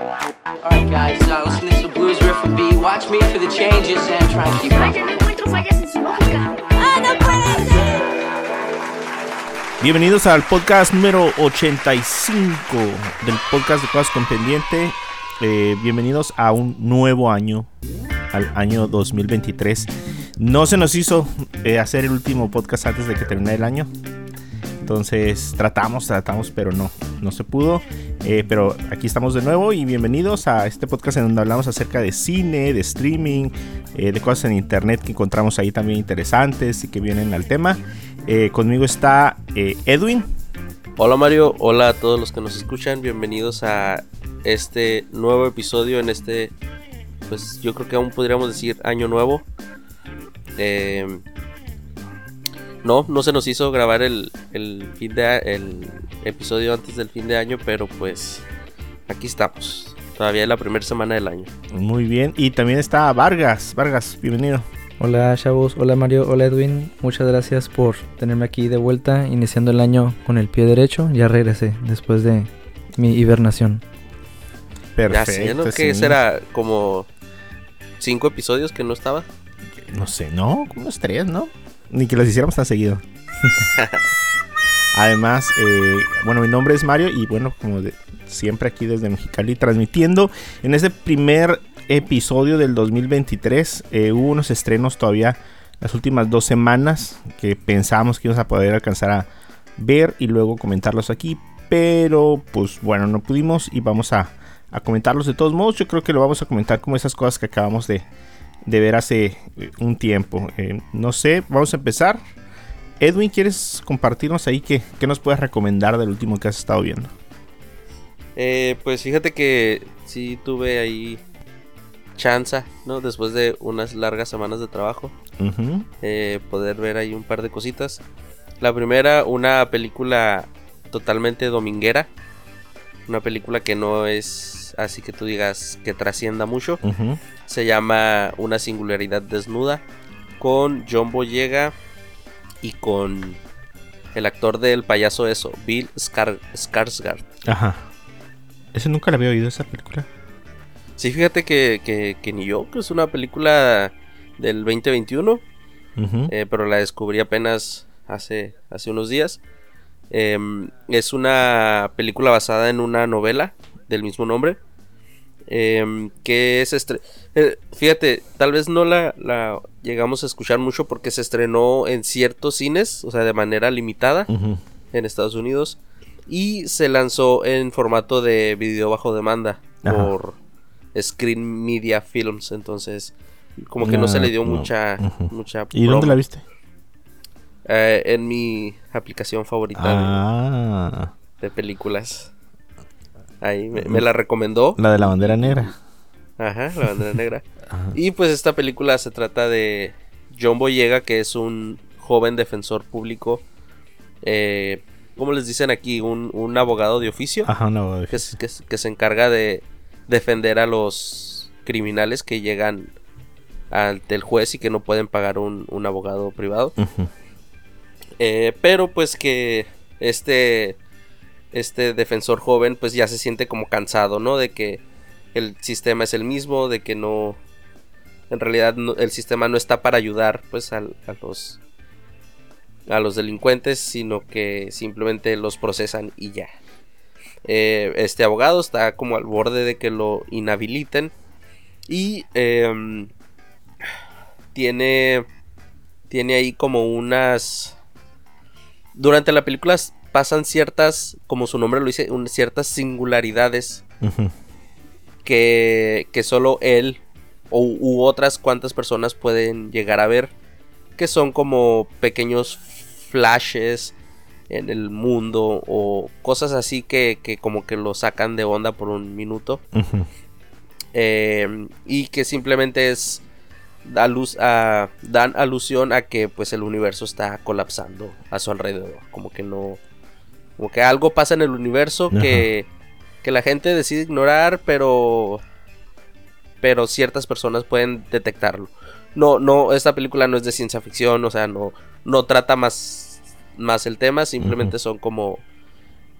Alright, guys, uh, listen to this blues riff and. Watch me for the changes and try and keep. Bienvenidos al podcast número 85 del podcast de Cosas con Pendiente. Eh, bienvenidos a un nuevo año, al año 2023. No se nos hizo eh, hacer el último podcast antes de que termine el año. Entonces tratamos, tratamos, pero no, no se pudo. Eh, pero aquí estamos de nuevo y bienvenidos a este podcast en donde hablamos acerca de cine, de streaming, eh, de cosas en internet que encontramos ahí también interesantes y que vienen al tema. Eh, conmigo está Edwin. Hola Mario, hola a todos los que nos escuchan, bienvenidos a este nuevo episodio en este, pues yo creo que aún podríamos decir año nuevo. No, no se nos hizo grabar el, el fin de el episodio antes del fin de año, pero pues aquí estamos. Todavía es la primera semana del año. Muy bien. Y también está Vargas. Vargas, bienvenido. Hola chavos, hola Mario, hola Edwin, muchas gracias por tenerme aquí de vuelta, iniciando el año con el pie derecho, ya regresé después de mi hibernación. ya sé, ¿no? Que sí. será como cinco episodios que no estaba. No sé, no, como unos tres, ¿no? Ni que los hiciéramos tan seguido. Además, eh, bueno, mi nombre es Mario y bueno, como de- siempre aquí desde Mexicali transmitiendo en este primer episodio del 2023 eh, hubo unos estrenos todavía las últimas dos semanas que pensábamos que íbamos a poder alcanzar a ver y luego comentarlos aquí, pero pues bueno, no pudimos y vamos a, a comentarlos de todos modos. Yo creo que lo vamos a comentar como esas cosas que acabamos de, de ver hace eh, un tiempo. Eh, no sé, vamos a empezar. Edwin, ¿quieres compartirnos ahí qué, qué nos puedes recomendar del último que has estado viendo? Eh, pues fíjate que sí tuve ahí chanza, ¿no? Después de unas largas semanas de trabajo, eh, poder ver ahí un par de cositas. La primera, una película totalmente dominguera. Una película que no es así que tú digas que trascienda mucho. Se llama Una singularidad desnuda. Con John Boyega y con el actor del payaso eso, Bill Skar- Skarsgård. Ajá. Ese nunca la había oído, esa película. Sí, fíjate que, que- que ni yo, que es una película del 2021, Ujú. eh, pero la descubrí apenas hace, hace unos días. Em, es una película basada en una novela del mismo nombre. em, que se estre- eh, fíjate, tal vez no la, la llegamos a escuchar mucho porque se estrenó en ciertos cines, o sea, de manera limitada en Estados Unidos y se lanzó en formato de video bajo demanda Ajá. por Screen Media Films, entonces como que no, se Ah, le dio no. mucha mucha ¿Y dónde la viste? Eh, en mi aplicación favorita Ah, de, de películas. Ahí me, me la recomendó. la de la bandera negra. Ajá, la bandera negra. Ajá. Y pues esta película se trata de John Boyega, que es un joven defensor público. Eh, ¿Cómo les dicen aquí? Un, un abogado de oficio. Ajá, no. que, es- que se encarga de defender a los criminales que llegan ante el juez y que no pueden pagar un, un abogado privado. Ujú. Eh, pero pues que este, este defensor joven pues ya se siente como cansado, ¿no? De que el sistema es el mismo, de que no... En realidad el sistema no está para ayudar pues a los a los delincuentes, sino que simplemente los procesan y ya. Eh, este abogado está como al borde de que lo inhabiliten y em, tiene tiene ahí como unas durante la película pasan ciertas como su nombre lo dice un- ciertas singularidades que, que solo él o, u otras cuantas personas pueden llegar a ver que son como pequeños flashes en el mundo o cosas así que, que como que lo sacan de onda por un minuto. Eh, y que simplemente es da luz a, dan alusión a que pues el universo está colapsando a su alrededor como que no como que algo pasa en el universo que, que la gente decide ignorar pero pero ciertas personas pueden detectarlo no no esta película no es de ciencia ficción o sea no no trata más más el tema simplemente son como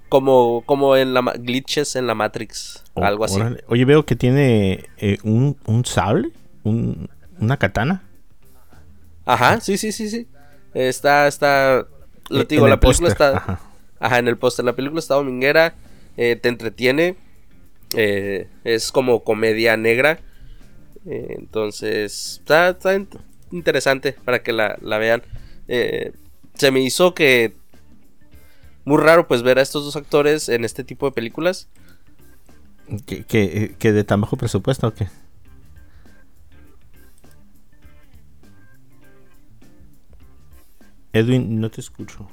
Como, como en la glitches en la Matrix, Oh, algo así. órale. Oye, veo que tiene eh, un, un sable, un- una katana. Ajá, sí, sí, sí, sí. Está, está. Lo digo, la el película está. ajá. Ajá. en el póster. La película está dominguera. eh, te entretiene. eh, es como comedia negra. eh, entonces, está, está in- interesante para que la, la vean. Se me hizo que. Muy raro, pues, ver a estos dos actores en este tipo de películas. ¿Que, que, que de tan bajo presupuesto o qué? Edwin, no te escucho.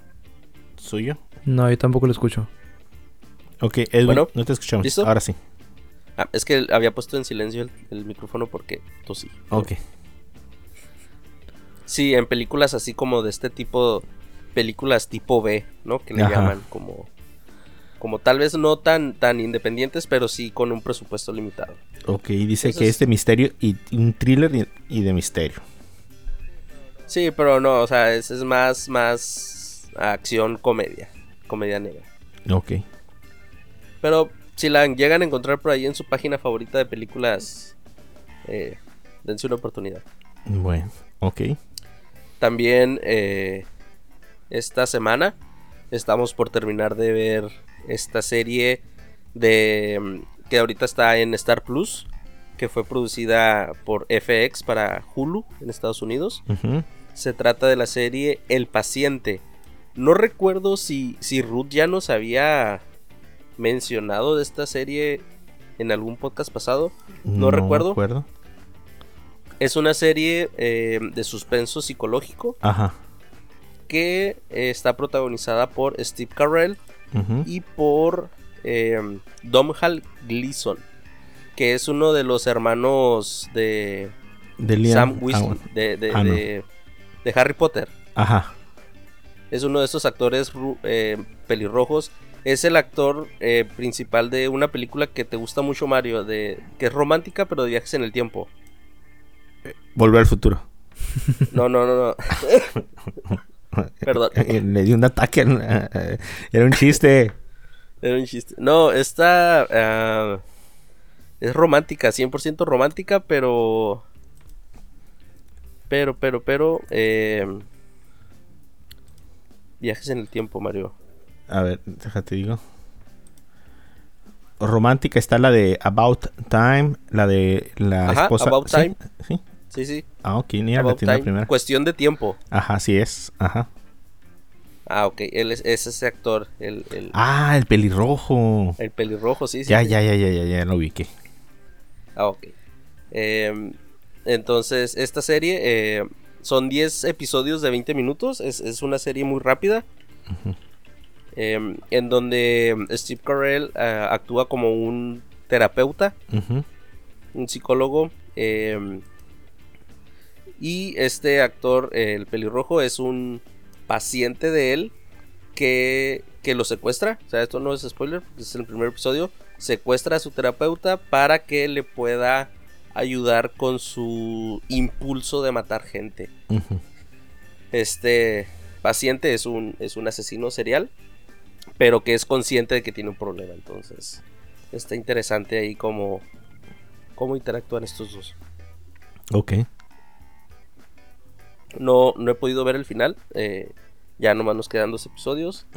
¿Soy yo? No, yo tampoco lo escucho. Ok, Edwin, Bueno, no te escuchamos. ¿listo? Ahora sí. Ah, es que había puesto en silencio el, el micrófono porque tosí. Ok. Sí, en películas así como de este tipo, películas tipo B, ¿no? Que le Ajá. llaman como, como tal vez no tan, tan independientes, pero sí con un presupuesto limitado. Ok, dice Eso que de misterio y un thriller y, y de misterio. Sí, pero no, o sea, es, es más, más acción, comedia, comedia negra. Ok. Pero si la llegan a encontrar por ahí en su página favorita de películas, eh, dense una oportunidad. Bueno, ok. También eh, esta semana estamos por terminar de ver esta serie de mm, que ahorita está en Star Plus, que fue producida por FX para Hulu en Estados Unidos. Se trata de la serie El paciente. No recuerdo si, si Ruth ya nos había mencionado de esta serie en algún podcast pasado. No recuerdo. Es una serie eh, de suspenso psicológico Ajá. que eh, está protagonizada por Steve Carell y por eh, Domhnall Gleeson, que es uno de los hermanos de De Liam- Sam ah, bueno. de, de- Ah, no. de- de Harry Potter. Ajá. Es uno de estos actores eh, pelirrojos. Es el actor eh, principal de una película que te gusta mucho, Mario, de, que es romántica, pero de viajes en el tiempo. Volver al futuro. No, no, no, no. Perdón. Le di un ataque. eh, Era un chiste. Era un chiste. No, esta ah, es romántica, 100% romántica, pero... Pero, pero, pero... eh, viajes en el tiempo, Mario. A ver, déjate digo. Romántica está la de About Time, la de la Ajá, esposa. About ¿sí? Time. ¿Sí? Sí, sí. Ah, ok, ni la primera. Cuestión de tiempo. Ajá, así es. Ajá. Ah, ok. Él es, es ese actor, el, el, Ah, el pelirrojo. el pelirrojo, sí, sí. ya, sí. ya, ya, ya, ya, ya lo ubiqué. Ah, ok. Em, entonces, esta serie eh, son 10 episodios de 20 minutos. Es, es una serie muy rápida. Em, en donde Steve Carell eh, actúa como un terapeuta, un psicólogo. em, y este actor, el pelirrojo, es un paciente de él que, que lo secuestra. O sea, esto no es spoiler, es el primer episodio. Secuestra a su terapeuta para que le pueda ayudar con su impulso de matar gente. Este paciente es un, es un asesino serial, pero que es consciente de que tiene un problema. Entonces, está interesante ahí cómo, cómo interactúan estos dos. Ok. No, no he podido ver el final. eh, ya nomás nos quedan dos episodios.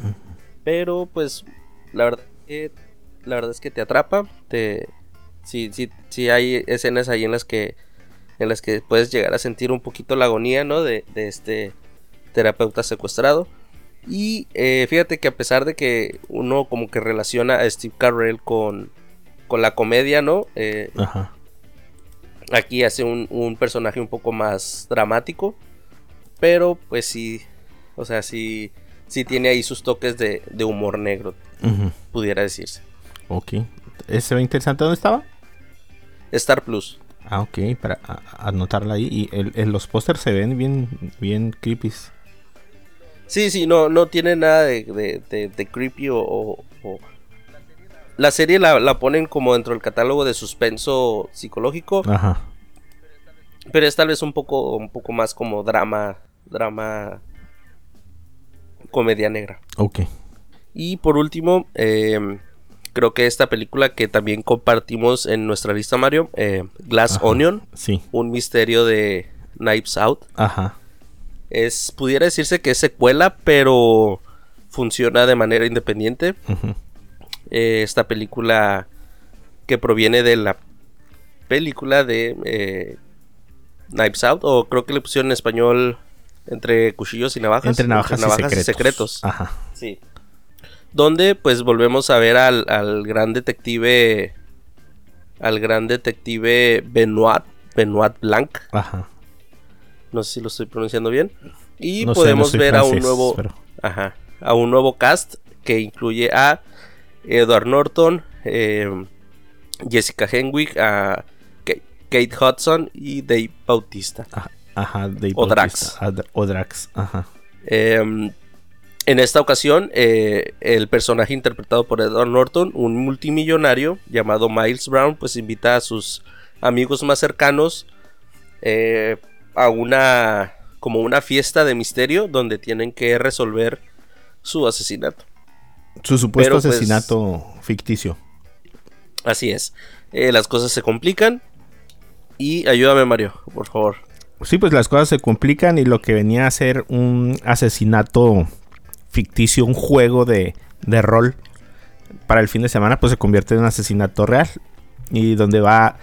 Pero pues la verdad la verdad es que te atrapa. Te sí, sí, sí hay escenas ahí en las que en las que puedes llegar a sentir un poquito la agonía, ¿no? De, de este terapeuta secuestrado. Y eh, fíjate que a pesar de que uno como que relaciona a Steve Carell con, con la comedia, ¿no? Eh, Ajá. Aquí hace un, un personaje un poco más dramático. Pero pues sí. O sea, sí. Sí tiene ahí sus toques de, de humor negro. Pudiera decirse. Ok. ¿Ese se ve interesante? ¿Dónde estaba? Star Plus. Ah, ok, para anotarla ahí. Y el- el- los pósters se ven bien, bien creepy. Sí, sí, no, no tiene nada de, de- de- de creepy o, o- o- La serie la, la ponen como dentro del catálogo de suspenso psicológico. Ajá. Pero es tal vez un poco, un poco más como drama. Drama. Comedia negra. Ok. Y por último, eh, creo que esta película que también compartimos en nuestra lista, Mario, eh, Glass Ajá, Onion, Sí. un misterio de Knives Out. Ajá. Es, pudiera decirse que es secuela, pero funciona de manera independiente. Eh, esta película que proviene de la película de eh, Knives Out, o creo que le pusieron en español entre cuchillos y navajas. Entre navajas, y secretos. secretos. Ajá. Sí. Donde pues volvemos a ver al, al gran detective. Al gran detective Benoit. Benoit Blanc. Ajá. No sé si lo estoy pronunciando bien. Y No sé, no podemos ver a un nuevo. pero- Ajá. A un nuevo cast que incluye a Edward Norton, eh, Jessica Henwick, a Ka- Kate Hudson y Dave Bautista. Ajá. Ajá. Dave O Bautista. Drax. Ad- O Drax. Ajá. Eh, en esta ocasión, eh, el personaje interpretado por Edward Norton, un multimillonario llamado Miles Brown, pues invita a sus amigos más cercanos eh, a una como una fiesta de misterio donde tienen que resolver su asesinato. Su supuesto Pero, pues, asesinato ficticio. Así es. Eh, las cosas se complican y ayúdame Mario, por favor. Sí, pues las cosas se complican y lo que venía a ser un asesinato ficticio, un juego de, de rol para el fin de semana, pues se convierte en un asesinato real. Y donde va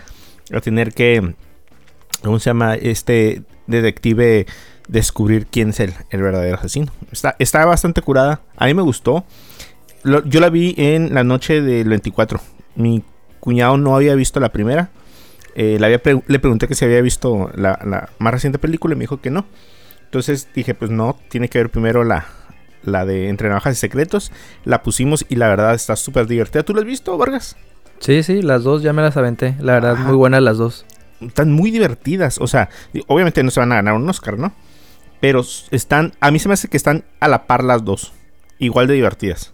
a tener que, ¿cómo se llama? Este detective descubrir quién es el, el verdadero asesino. Está, está bastante curada. A mí me gustó. Yo la vi en la noche del 24. Mi cuñado no había visto la primera. Eh, le, había le pregunté que si había visto la, la más reciente película y me dijo que no. Entonces dije, pues no, tiene que ver primero la, la de Entre Navajas y Secretos. La pusimos y la verdad está súper divertida. ¿Tú la has visto, Vargas? Sí, sí, las dos ya me las aventé. La verdad, Ajá. muy buenas las dos. Están muy divertidas. O sea, obviamente no se van a ganar un Oscar, ¿no? Pero están, a mí se me hace que están a la par las dos. Igual de divertidas.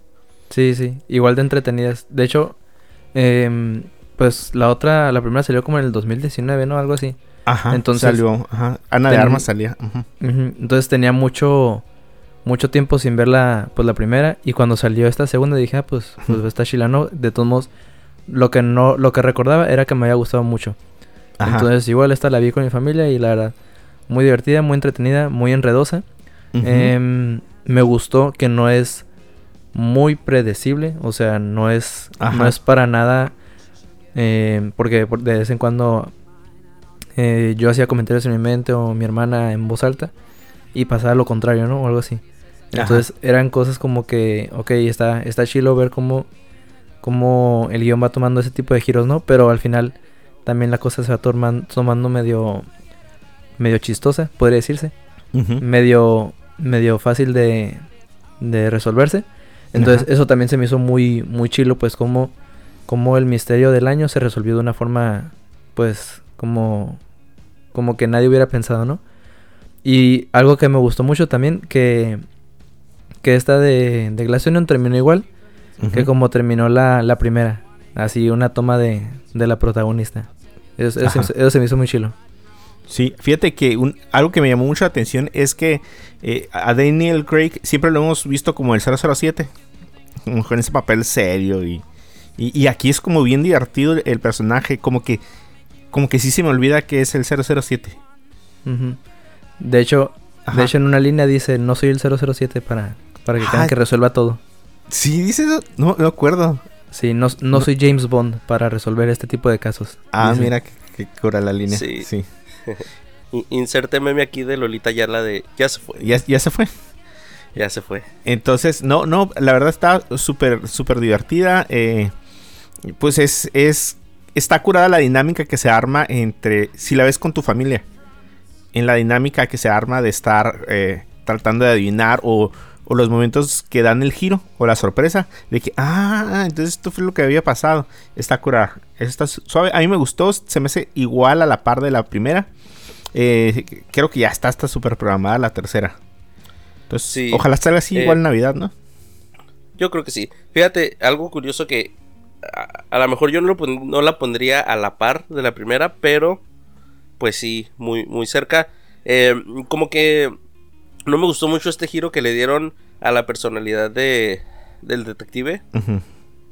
Sí, sí, igual de entretenidas. De hecho, em, pues la otra, la primera salió como en el 2019, ¿no? Algo así. Ajá. Entonces, salió. Ajá. Ana de Armas salía. Entonces tenía mucho mucho tiempo sin ver la, pues, la primera y cuando salió esta segunda dije, ah, pues, pues está chilano. De todos modos, lo que no lo que recordaba era que me había gustado mucho. Ajá. Entonces igual esta la vi con mi familia y la verdad, muy divertida, muy entretenida, muy enredosa. Em, me gustó que no es muy predecible, o sea, no es, Ajá. no es para nada, em, porque por- de vez en cuando eh, yo hacía comentarios en mi mente o mi hermana en voz alta y pasaba lo contrario, ¿no? O algo así. Ajá. Entonces eran cosas como que, ok, está, está chilo ver cómo, cómo el guion va tomando ese tipo de giros, ¿no? Pero al final también la cosa se va tomando medio, medio chistosa, podría decirse medio medio fácil de, de resolverse. Entonces Ajá. eso también se me hizo muy muy chilo pues como como el misterio del año se resolvió de una forma pues como como que nadie hubiera pensado, ¿no? Y algo que me gustó mucho también que que esta de, de Glass terminó igual que como terminó la, la primera, así una toma de, de la protagonista. Eso, eso- Ajá. eso se me hizo muy chilo. Sí, fíjate que un- algo que me llamó mucho la atención es que eh, a Daniel Craig siempre lo hemos visto como el 007, como con ese papel serio y, y, y aquí es como bien divertido el, personaje, como que como que sí se me olvida que es el 007. Ujú. De hecho, Ajá. de hecho en una línea dice, no soy el 007 para, para que Ah. crean que resuelva todo. Sí, dice eso, no, no acuerdo. Sí, no, no soy James Bond para resolver este tipo de casos. Ah, Dice. mira que, que cura la línea. Sí. Sí. Inserte meme aquí de Lolita Yala de ya se fue. Ya, ya se fue. Ya se fue. Entonces, no, no, la verdad está súper, súper divertida. eh, pues es, es, está curada la dinámica que se arma entre, si la ves con tu familia, en la dinámica que se arma de estar eh, tratando de adivinar o, o los momentos que dan el giro o la sorpresa de que, ah, entonces esto fue lo que había pasado. Está curada. Está su- suave. A mí me gustó, se me hace igual a la par de la primera. Eh, creo que ya está hasta súper programada la tercera. Entonces, Sí. ojalá salga así Eh, igual en Navidad, ¿no? Yo creo que sí. Fíjate, algo curioso que a, a lo mejor yo no, lo no la pondría a la par de la primera, pero pues sí, muy, muy cerca. Eh, como que no me gustó mucho este giro que le dieron a la personalidad de, del detective.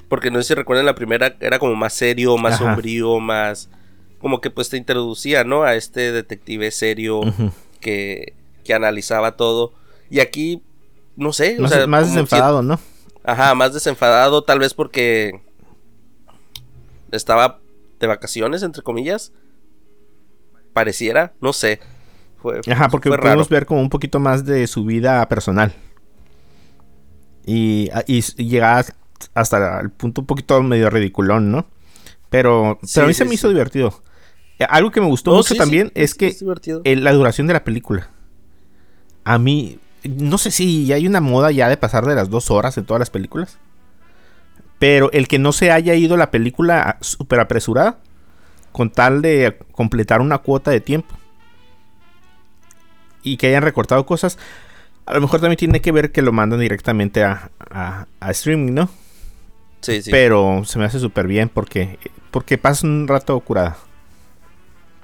Porque no sé si recuerdan la primera, era como más serio, más Ajá. sombrío, más... Como que pues te introducía, ¿no? A este detective serio que, que analizaba todo. Y aquí, no sé, o Más, sea, más desenfadado, ¿no? Ajá, más desenfadado, tal vez porque estaba de vacaciones, entre comillas. Pareciera, no sé. Fue, Ajá, porque fue podemos raro. ver como un poquito más de su vida personal. Y, y, hasta el punto un poquito medio ridiculón, ¿no? Pero, Sí, pero a mí se sí, me hizo divertido. Eh, Algo que me gustó No, mucho también es que es la duración de la película. A mí, no sé si hay una moda ya de pasar de las dos horas en todas las películas. Pero el que no se haya ido la película súper apresurada, con tal de completar una cuota de tiempo. Y que hayan recortado cosas, a lo mejor también tiene que ver que lo mandan directamente a, a- a streaming, ¿no? Sí, sí. Pero se me hace súper bien porque, porque pasa un rato curada.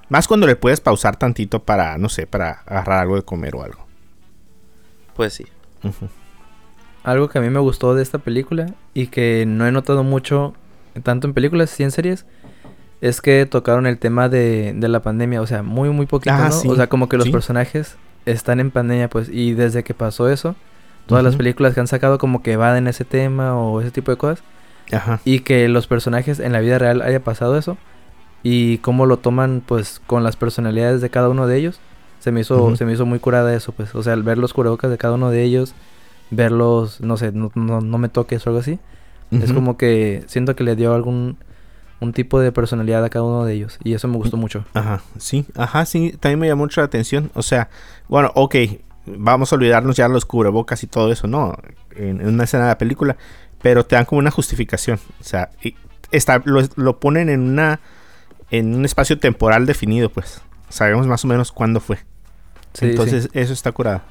Más cuando le puedes pausar tantito para, no sé, para agarrar algo de comer o algo. Pues sí. Algo que a mí me gustó de esta película y que no he notado mucho, tanto en películas y en series, es que tocaron el tema de, de la pandemia, o sea, muy, muy poquito, Ah, ¿no? sí, O sea, como que los sí. personajes están en pandemia, pues, y desde que pasó eso, todas las películas que han sacado como que evaden ese tema o ese tipo de cosas, Ajá. y que los personajes en la vida real haya pasado eso, y cómo lo toman, pues, con las personalidades de cada uno de ellos, se me hizo, se me hizo muy curada eso, pues, o sea, al ver los cubrebocas de cada uno de ellos, verlos, no sé, no, no, no me toques o algo así. Es como que siento que le dio algún un tipo de personalidad a cada uno de ellos y eso me gustó mucho. Ajá, sí, ajá, sí, también me llamó mucho la atención. O sea, bueno, ok, vamos a olvidarnos ya los cubrebocas y todo eso, ¿no? En, en una escena de la película, pero te dan como una justificación. O sea, y está, lo, lo ponen en una en un espacio temporal definido, pues. Sabemos más o menos cuándo fue. Sí, Entonces, sí. eso está curado.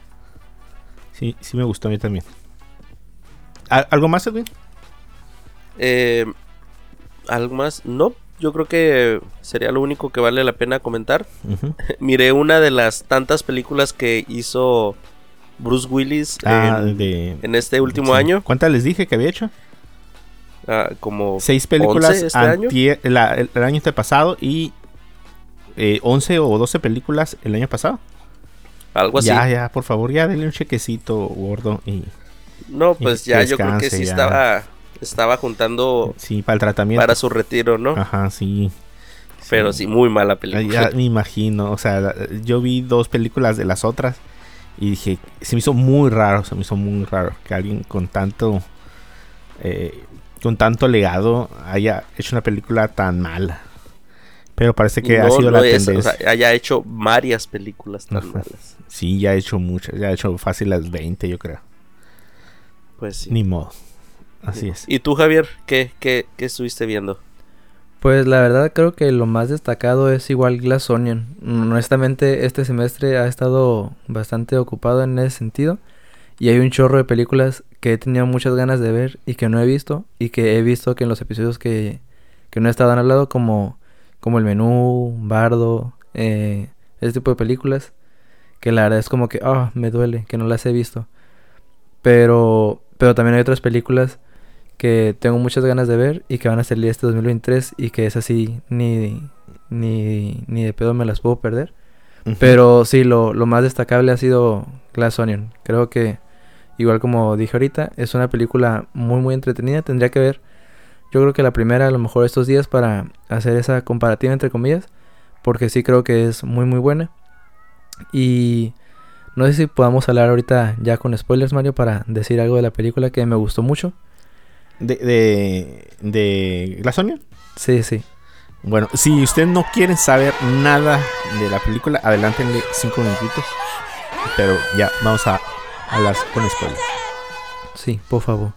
Sí, sí me gustó a mí también. ¿Al- ¿Algo más, Edwin? Eh, ¿Algo más? No, yo creo que sería lo único que vale la pena comentar. Ujú. Miré una de las tantas películas que hizo Bruce Willis Ah, en, de, en este último sí. año. ¿Cuántas les dije que había hecho? Ah, como Seis películas 11 este año. la- el, el año pasado y eh, 11 o 12 películas el año pasado. algo así. Ya, ya, por favor, ya denle un chequecito gordo y No, pues ya yo creo que sí ya. estaba estaba juntando sí, para el tratamiento. para su retiro, ¿no? Ajá, sí. Pero sí, muy mala película. Ya me imagino, o sea, yo vi dos películas de las otras y dije, se me hizo muy raro, se me hizo muy raro que alguien con tanto, eh, con tanto legado haya hecho una película tan mala. Pero parece que ha sido no la es, o tendencia. sea, haya hecho varias películas tan malas. Sí, ya ha hecho muchas, ya ha hecho fácil las 20, yo creo. Pues sí. Ni modo. Así es. ¿Y tú, Javier, qué, qué, qué estuviste viendo? Pues la verdad creo que lo más destacado es igual Glass Onion. Honestamente este semestre ha estado bastante ocupado en ese sentido y hay un chorro de películas que he tenido muchas ganas de ver y que no he visto y que he visto que en los episodios que, que no he estado al lado como, como El Menú, Bardo, eh, ese tipo de películas que la verdad es como que ah me duele que no las he visto. Pero pero también hay otras películas que tengo muchas ganas de ver y que van a salir este 2023 y que es así ni ni ni de pedo me las puedo perder. Ujú. Pero sí, lo, lo más destacable ha sido Glass Onion. Creo que, igual como dije ahorita, es una película muy, muy entretenida. Tendría que ver, yo creo que la primera a lo mejor estos días para hacer esa comparativa entre comillas. Porque sí creo que es muy, muy buena. Y no sé si podamos hablar ahorita ya con spoilers, Mario, para decir algo de la película que me gustó mucho. ¿De, de, de Glass Onion? Sí, sí. Bueno, si ustedes no quieren saber nada de la película, adelántenle cinco minutitos. Pero ya, vamos a hablar con spoilers. Sí, por favor.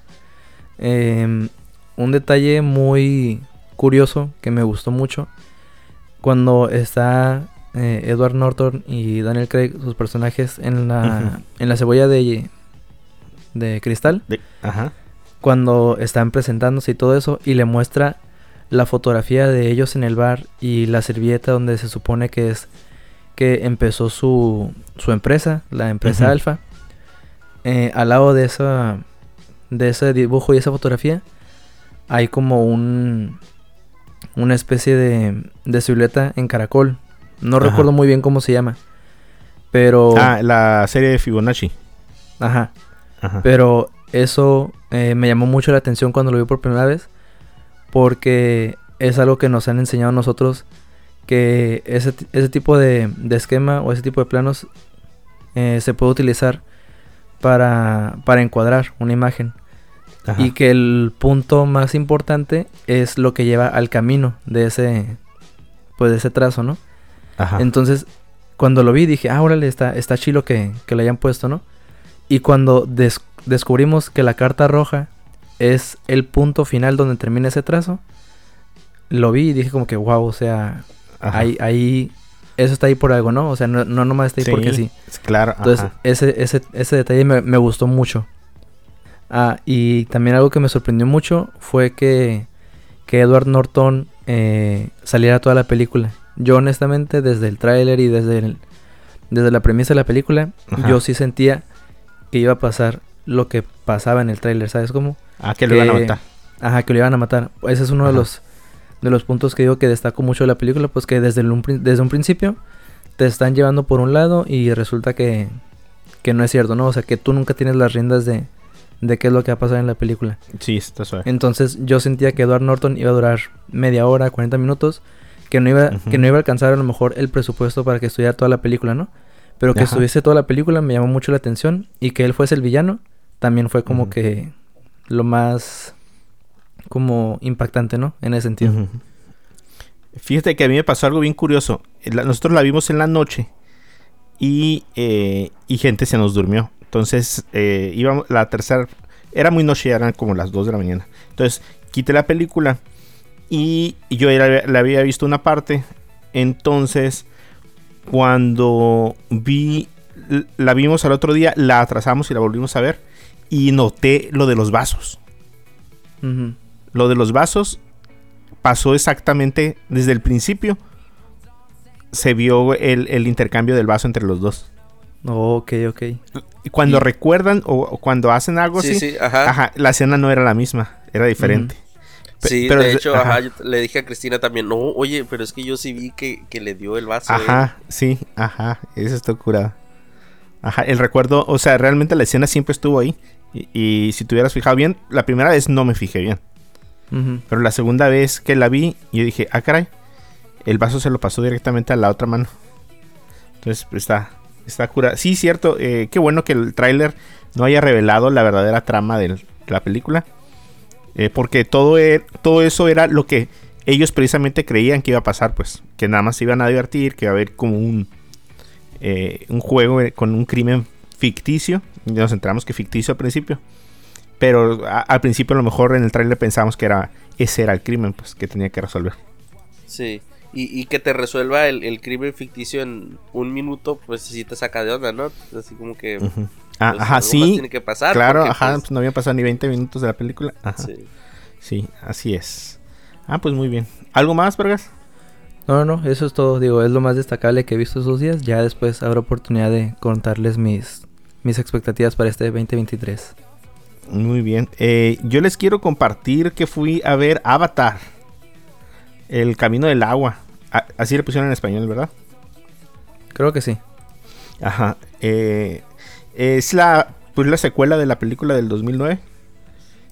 Em, un detalle muy curioso que me gustó mucho. Cuando está eh, Edward Norton y Daniel Craig, sus personajes, en la, en la cebolla de, de cristal. De- ajá. Cuando están presentándose y todo eso. Y le muestra la fotografía de ellos en el bar y la servilleta donde se supone que es que empezó su, su empresa, la empresa Ujú. Alfa. Eh, al lado de esa de ese dibujo y esa fotografía hay como un una especie de, de silueta en caracol. No Ajá. recuerdo muy bien cómo se llama. Pero Ah, la serie de Fibonacci. ajá, Ajá. pero eso eh, me llamó mucho la atención cuando lo vi por primera vez porque es algo que nos han enseñado nosotros que ese, ese tipo de, de esquema o ese tipo de planos eh, se puede utilizar para, para encuadrar una imagen Ajá. y que el punto más importante es lo que lleva al camino de ese pues de ese trazo, ¿no? Ajá. Entonces, cuando lo vi dije, ah, órale, está, está chilo que, que lo hayan puesto, ¿no? Y cuando des- descubrimos que la carta roja es el punto final donde termina ese trazo, lo vi y dije como que, wow, o sea, ahí, ahí, eso está ahí por algo, ¿no? O sea, no, no nomás está ahí porque sí. Claro. Entonces, ajá. ese, ese, ese detalle me, me gustó mucho. Ah, y también algo que me sorprendió mucho fue que, que Edward Norton eh, saliera toda la película. Yo honestamente, desde el tráiler y desde, el- desde la premisa de la película, Ajá. yo sí sentía que iba a pasar lo que pasaba en el tráiler, ¿sabes cómo? Ah, que lo iban a que- matar. Ajá, que lo iban a matar. Ese es uno de los de los puntos que digo que destaco mucho de la película, pues que desde, el un, desde un principio te están llevando por un lado y resulta que, que no es cierto, ¿no? O sea, que tú nunca tienes las riendas de, de qué es lo que va a pasar en la película. Sí, está suave. Entonces yo sentía que Edward Norton iba a durar media hora, 40 minutos, que no iba, que no iba a alcanzar a lo mejor el presupuesto para que estuviera toda la película, ¿no? Pero que Ajá. estuviese toda la película me llamó mucho la atención y que él fuese el villano también fue como que lo más como impactante, ¿no? En ese sentido. Fíjate que a mí me pasó algo bien curioso. Nosotros la vimos en la noche y, eh, y gente se nos durmió. Entonces, eh, íbamos, la tercera, era muy noche, eran como las 2 de la mañana. Entonces, quité la película y yo ya la había visto una parte. Entonces, cuando vi, la vimos al otro día, la atrasamos y la volvimos a ver y noté lo de los vasos. Lo de los vasos pasó exactamente desde el principio. Se vio el, el intercambio del vaso entre los dos. Ok, ok. Y cuando Y- recuerdan o, o cuando hacen algo Sí, así, sí, ajá. ajá, la escena no era la misma, era diferente. Sí, pero de hecho, ajá. ajá. yo le dije a Cristina también, no, oye, pero es que yo sí vi que, que le dio el vaso. eh". Ajá, sí, ajá, eso está curado. Ajá, el recuerdo, o sea, realmente la escena siempre estuvo ahí. Y, y si te hubieras fijado bien, la primera vez no me fijé bien. Pero la segunda vez que la vi, yo dije, ah, caray, el vaso se lo pasó directamente a la otra mano. Entonces, pues, está, está cura. Sí, cierto, eh, qué bueno que el tráiler no haya revelado la verdadera trama del- de la película. Eh, porque todo, e- todo eso era lo que ellos precisamente creían que iba a pasar, pues. Que nada más se iban a divertir, que iba a haber como un, eh, un juego con un crimen ficticio. Nos enteramos que ficticio al principio. Pero a- al principio a lo mejor en el tráiler pensamos que era ese era el crimen, pues, que tenía que resolver. Sí. Y, y que te resuelva el, el crimen ficticio en un minuto, pues sí te saca de onda, ¿no? Así como que. Ujú. Ah, pues, ajá, sí. tiene que pasar. Claro, porque, ajá, pues, pues no habían pasado ni 20 minutos de la película. Ajá. Sí. sí. así es. Ah, pues muy bien. ¿Algo más, Vergas? No, no, no, eso es todo. Digo, es lo más destacable que he visto esos días. Ya después habrá oportunidad de contarles mis, mis expectativas para este 2023. Muy bien. Eh, yo les quiero compartir que fui a ver Avatar. El camino del agua. A- así le pusieron en español, ¿verdad? Creo que sí. Ajá. eh, es la, pues, la secuela de la película del 2009.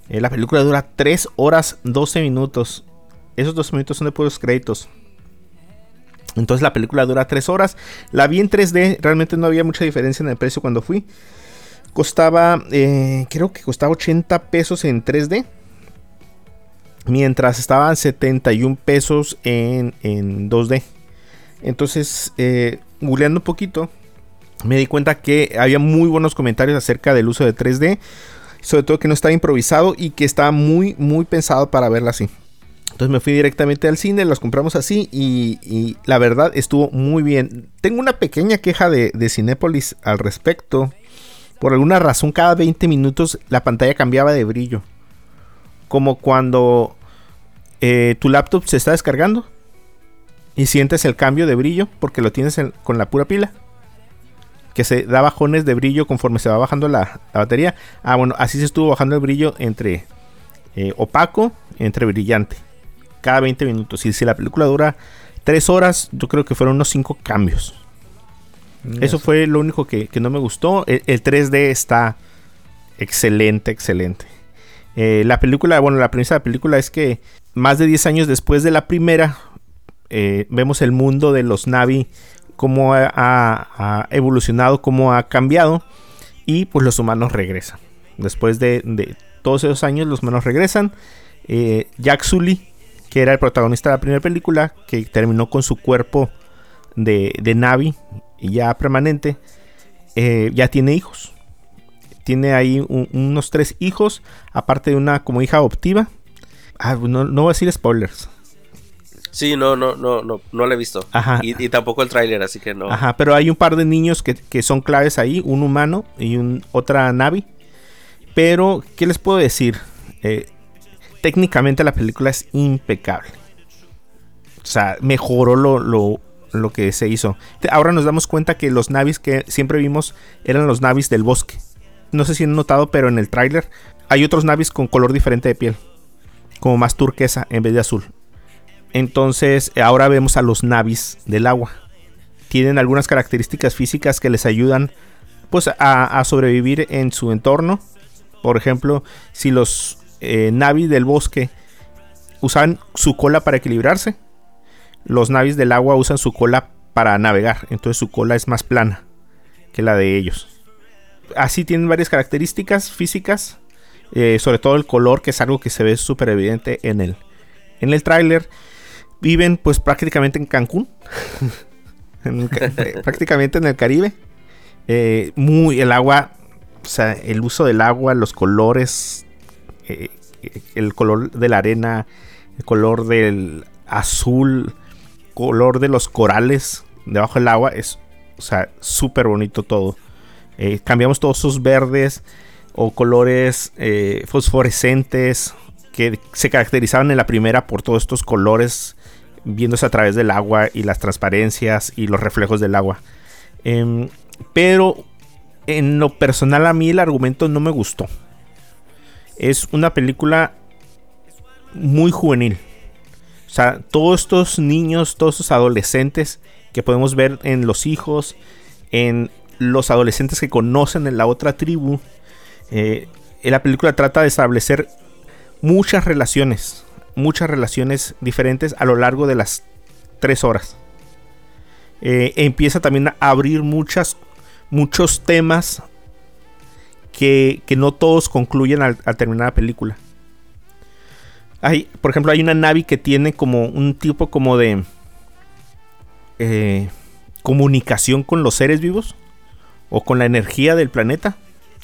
Eh, la película dura 3 horas 12 minutos. Esos 12 minutos son de puros créditos. Entonces la película dura 3 horas. La vi en 3D. Realmente no había mucha diferencia en el precio cuando fui. Costaba, eh, creo que costaba 80 pesos en 3D. Mientras estaban 71 pesos en, en 2D. Entonces, eh, googleando un poquito, me di cuenta que había muy buenos comentarios acerca del uso de 3D. Sobre todo que no estaba improvisado y que estaba muy, muy pensado para verla así. Entonces me fui directamente al cine, los compramos así y, la verdad estuvo muy bien. Tengo una pequeña queja de, de Cinépolis al respecto. Por alguna razón cada 20 minutos la pantalla cambiaba de brillo. Como cuando eh, tu laptop se está descargando y sientes el cambio de brillo porque lo tienes en- con la pura pila. que se da bajones de brillo conforme se va bajando la, la batería. Ah, bueno, así se estuvo bajando el brillo entre eh, opaco, entre brillante. Cada 20 minutos. Y si la película dura 3 horas, yo creo que fueron unos 5 cambios. Eso fue lo único que, que no me gustó. El, el 3D está excelente, excelente. Eh, la película, bueno, la premisa de la película es que más de 10 años después de la primera, eh, vemos el mundo de los Navi, cómo ha, ha- ha evolucionado, cómo ha cambiado, y pues los humanos regresan. Después de, de todos esos años, los humanos regresan. Eh, Jack Sully, que era el protagonista de la primera película, que terminó con su cuerpo de, de Navi, ya permanente, eh, ya tiene hijos. Tiene ahí un- unos tres hijos, aparte de una como hija adoptiva. Ah, no, no voy a decir spoilers. Sí, no, no, no, no, no la he visto. Ajá. Y, y tampoco el tráiler, así que no. Ajá, pero hay un par de niños que, que son claves ahí, un humano y un, otra Navi. Pero, ¿qué les puedo decir? Eh, técnicamente la película es impecable. O sea, mejoró lo, lo, lo que se hizo. Ahora nos damos cuenta que los Navis que siempre vimos eran los Navis del bosque. No sé si han notado, pero en el tráiler hay otros Navis con color diferente de piel. Como más turquesa en vez de azul. Entonces, ahora vemos a los Navis del agua tienen algunas características físicas que les ayudan pues a sobrevivir en su entorno. Por ejemplo, si los eh, navis del bosque usaban su cola para equilibrarse, los navis del agua usan su cola para navegar. Entonces su cola es más plana que la de ellos. Así tienen varias características físicas, eh, sobre todo el color, que es algo que se ve súper evidente en el, en el tráiler. Viven pues prácticamente en Cancún. En eh, prácticamente en el Caribe. Eh, muy el agua, o sea, el uso del agua, los colores, eh, el color de la arena, el color del azul, color de los corales debajo del agua, es, o sea, súper bonito todo. Eh, cambiamos todos esos verdes o colores eh, fosforescentes que se caracterizaban en la primera por todos estos colores viéndose a través del agua y las transparencias y los reflejos del agua. Em, pero en lo personal a mí el argumento no me gustó. Es una película muy juvenil. O sea, todos estos niños, todos estos adolescentes que podemos ver en los hijos, en los adolescentes que conocen en la otra tribu. eh, la película trata de establecer muchas relaciones, muchas relaciones diferentes a lo largo de las tres horas. Eh, empieza también a abrir muchas, muchos temas que, que no todos concluyen al, terminar la película. Hay, por ejemplo, hay una Navi que tiene como un tipo como de eh, comunicación con los seres vivos o con la energía del planeta.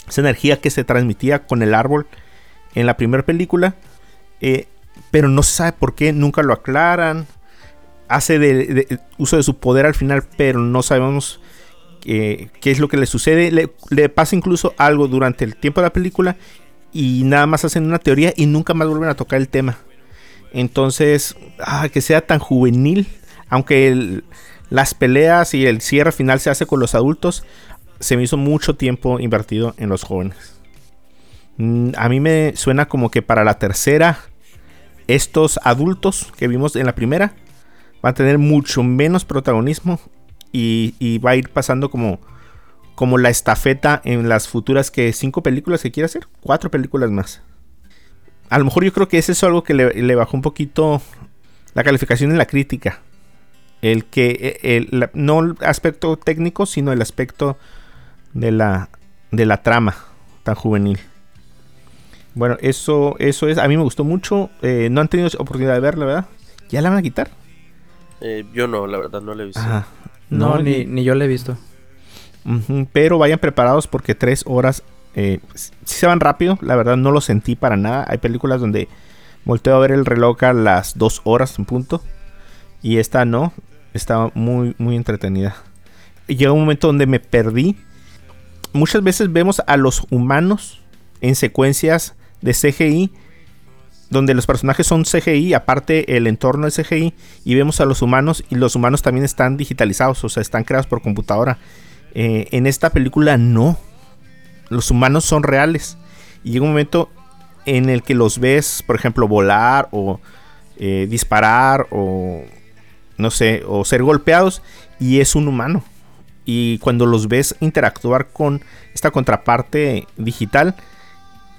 Esa energía que se transmitía con el árbol en la primera película. eh, pero no se sabe por qué, nunca lo aclaran. Hace uso de su poder al final, pero no sabemos eh, qué es lo que le sucede. Le, pasa incluso algo durante el tiempo de la película y nada más hacen una teoría y nunca más vuelven a tocar el tema. Entonces, ah, que sea tan juvenil, aunque las peleas y el cierre final se hace con los adultos, se me hizo mucho tiempo invertido en los jóvenes. Mm, A mí me suena como que para la tercera, estos adultos que vimos en la primera van a tener mucho menos protagonismo y, y va a ir pasando como, como la estafeta en las futuras que cinco películas que quiere hacer, cuatro películas más. A lo mejor yo creo que es algo que le, le bajó un poquito la calificación en la crítica. El que, el, la- no el aspecto técnico, sino el aspecto de la, de la trama tan juvenil. Bueno, eso, eso es. A mí me gustó mucho. eh, no han tenido oportunidad de verla, ¿verdad? ¿Ya la van a quitar? Eh, yo no, la verdad, no la he visto. Ajá. No, ni, yo la he visto. Pero vayan preparados porque tres horas eh, sí se van rápido. La verdad no lo sentí para nada. Hay películas donde volteo a ver el reloj a las dos horas en punto. Y esta no. Estaba muy, muy entretenida. Llega un momento donde me perdí. Muchas veces vemos a los humanos en secuencias de CGI. Donde los personajes son CGI, aparte el entorno es CGI. Y vemos a los humanos y los humanos también están digitalizados, o sea, están creados por computadora Eh, en esta película no. Los humanos son reales. Y llega un momento en el que los ves, por ejemplo, volar o eh, disparar o no sé, o ser golpeados y es un humano. Y cuando los ves interactuar con esta contraparte digital,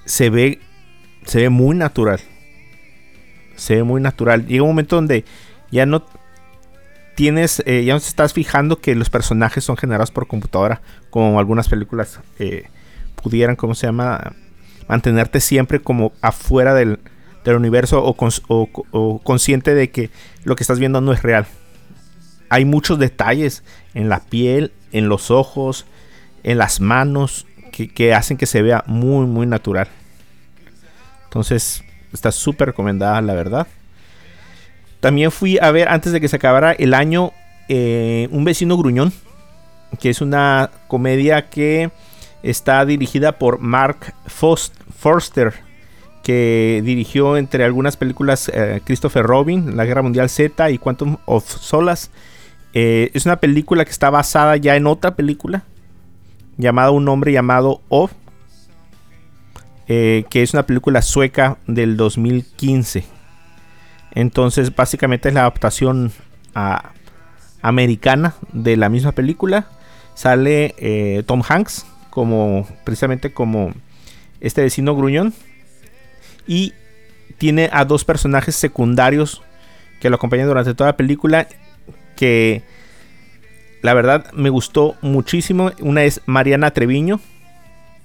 se ve, se ve muy natural. Se ve muy natural. Llega un momento donde ya no tienes, eh, ya no te estás fijando que los personajes son generados por computadora, como algunas películas pudieran, ¿cómo se llama? Mantenerte siempre como afuera del, del universo o, o consciente de que lo que estás viendo no es real. Hay muchos detalles en la piel, en los ojos, en las manos, que, hacen que se vea muy, muy natural. Entonces, está súper recomendada, la verdad. También fui a ver, antes de que se acabara el año, eh, Un vecino gruñón, que es una comedia que está dirigida por Mark Forster, que dirigió entre algunas películas eh, Christopher Robin, La Guerra Mundial Z y Quantum of Solace. Eh, es una película que está basada ya en otra película llamada Un hombre llamado Of, eh, que es una película sueca del 2015. Entonces, básicamente es la adaptación americana de la misma película. Sale eh, Tom Hanks como precisamente como este vecino gruñón y tiene a dos personajes secundarios que lo acompañan durante toda la película que la verdad me gustó muchísimo. Una es Mariana Treviño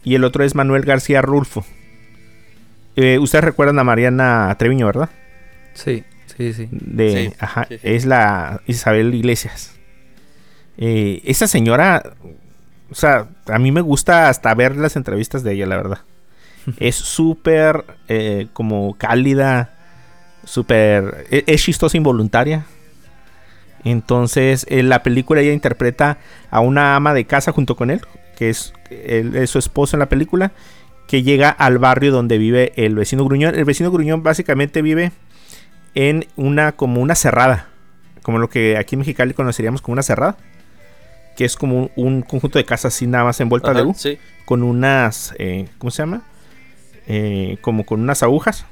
y el otro es Manuel García Rulfo. Eh, ustedes recuerdan a Mariana Treviño, ¿verdad? Sí, sí, sí. De, ajá, es la Isabel Iglesias. Eh, esa señora, o sea, a mí me gusta hasta ver las entrevistas de ella, la verdad. es súper eh, como cálida, súper... E, es, chistosa involuntaria. Entonces, en la película ella interpreta a una ama de casa junto con él, que es, su esposo en la película, que llega al barrio donde vive el vecino Gruñón. El vecino Gruñón básicamente vive en una como una cerrada, como lo que aquí en Mexicali conoceríamos como una cerrada, que es como un, conjunto de casas así nada más envuelta de U, con unas, eh, ¿cómo se llama? Eh, como con unas agujas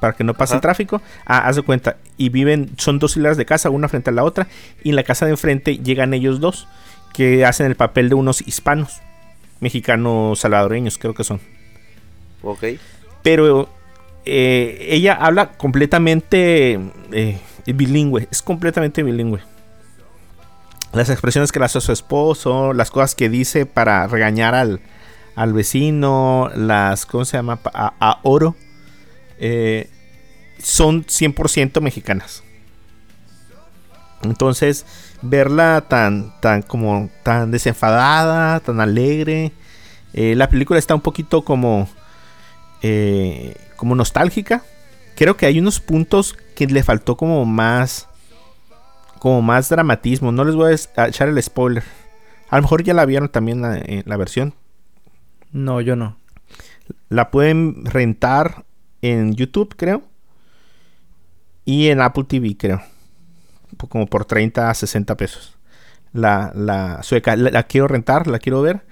para que no pase el tráfico. Ah, haz de cuenta. Y viven, son dos hileras de casa, una frente a la otra. Y en la casa de enfrente llegan ellos dos, que hacen el papel de unos hispanos, mexicanos salvadoreños, creo que son. Ok. Pero eh, ella habla completamente eh, bilingüe, es completamente bilingüe. Las expresiones que le hace a su esposo, las cosas que dice para regañar al, al vecino, las, ¿cómo se llama? a Oro eh, son 100% mexicanas. Entonces, verla tan, tan como tan desenfadada, tan alegre. Eh, la película está un poquito como, eh, como nostálgica. Creo que hay unos puntos que le faltó como más, como más dramatismo. No les voy a echar el spoiler. A lo mejor ya la vieron también la, la versión. No, yo no. La pueden rentar en YouTube, creo. Y en Apple TV, creo. Como por 30 a 60 pesos. La, la sueca. La, quiero rentar, la quiero ver.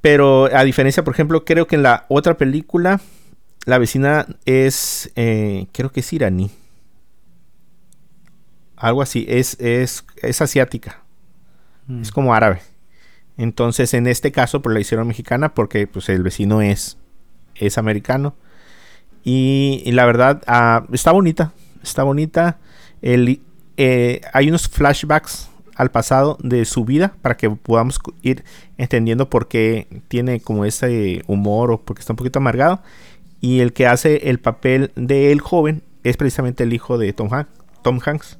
Pero a diferencia, por ejemplo, creo que en la otra película, la vecina es, eh, creo que es iraní. Algo así, es, es, es asiática. Mm. Es como árabe. Entonces, en este caso, pues la hicieron mexicana porque pues, el vecino es, es americano. Y, la verdad, ah, está bonita. Está bonita. El, eh, hay unos flashbacks al pasado de su vida para que podamos ir entendiendo por qué tiene como ese humor o porque está un poquito amargado. Y el que hace el papel de el joven es precisamente el hijo de Tom, Tom Hanks.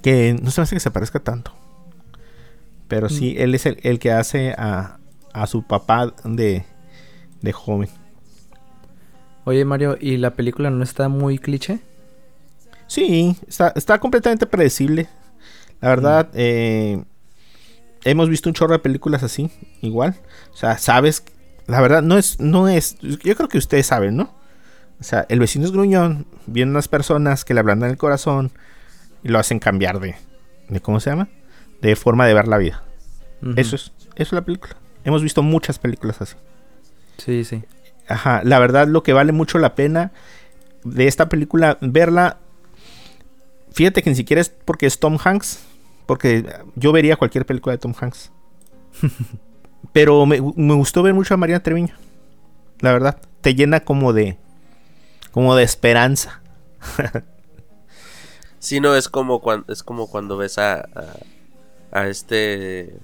Que no se me hace que se parezca tanto. Pero sí, mm. él es el, que hace a, a su papá de, de joven. Oye, Mario, ¿y la película no está muy cliché? Sí, está, completamente predecible. La verdad, mm. eh, hemos visto un chorro de películas así, igual. O sea, sabes, la verdad, no es, no es, yo creo que ustedes saben, ¿no? O sea, el vecino es gruñón, vienen unas personas que le ablandan el corazón y lo hacen cambiar de, de ¿cómo se llama? De forma de ver la vida. Eso es, eso es la película. Hemos visto muchas películas así. Sí, sí. Ajá, la verdad lo que vale mucho la pena de esta película, verla, fíjate que ni siquiera es porque es Tom Hanks, porque yo vería cualquier película de Tom Hanks. Pero me, me gustó ver mucho a Mariana Treviño, la verdad, te llena como de, como de esperanza. Sí, no, es como cuando, es como cuando ves a, a, a este...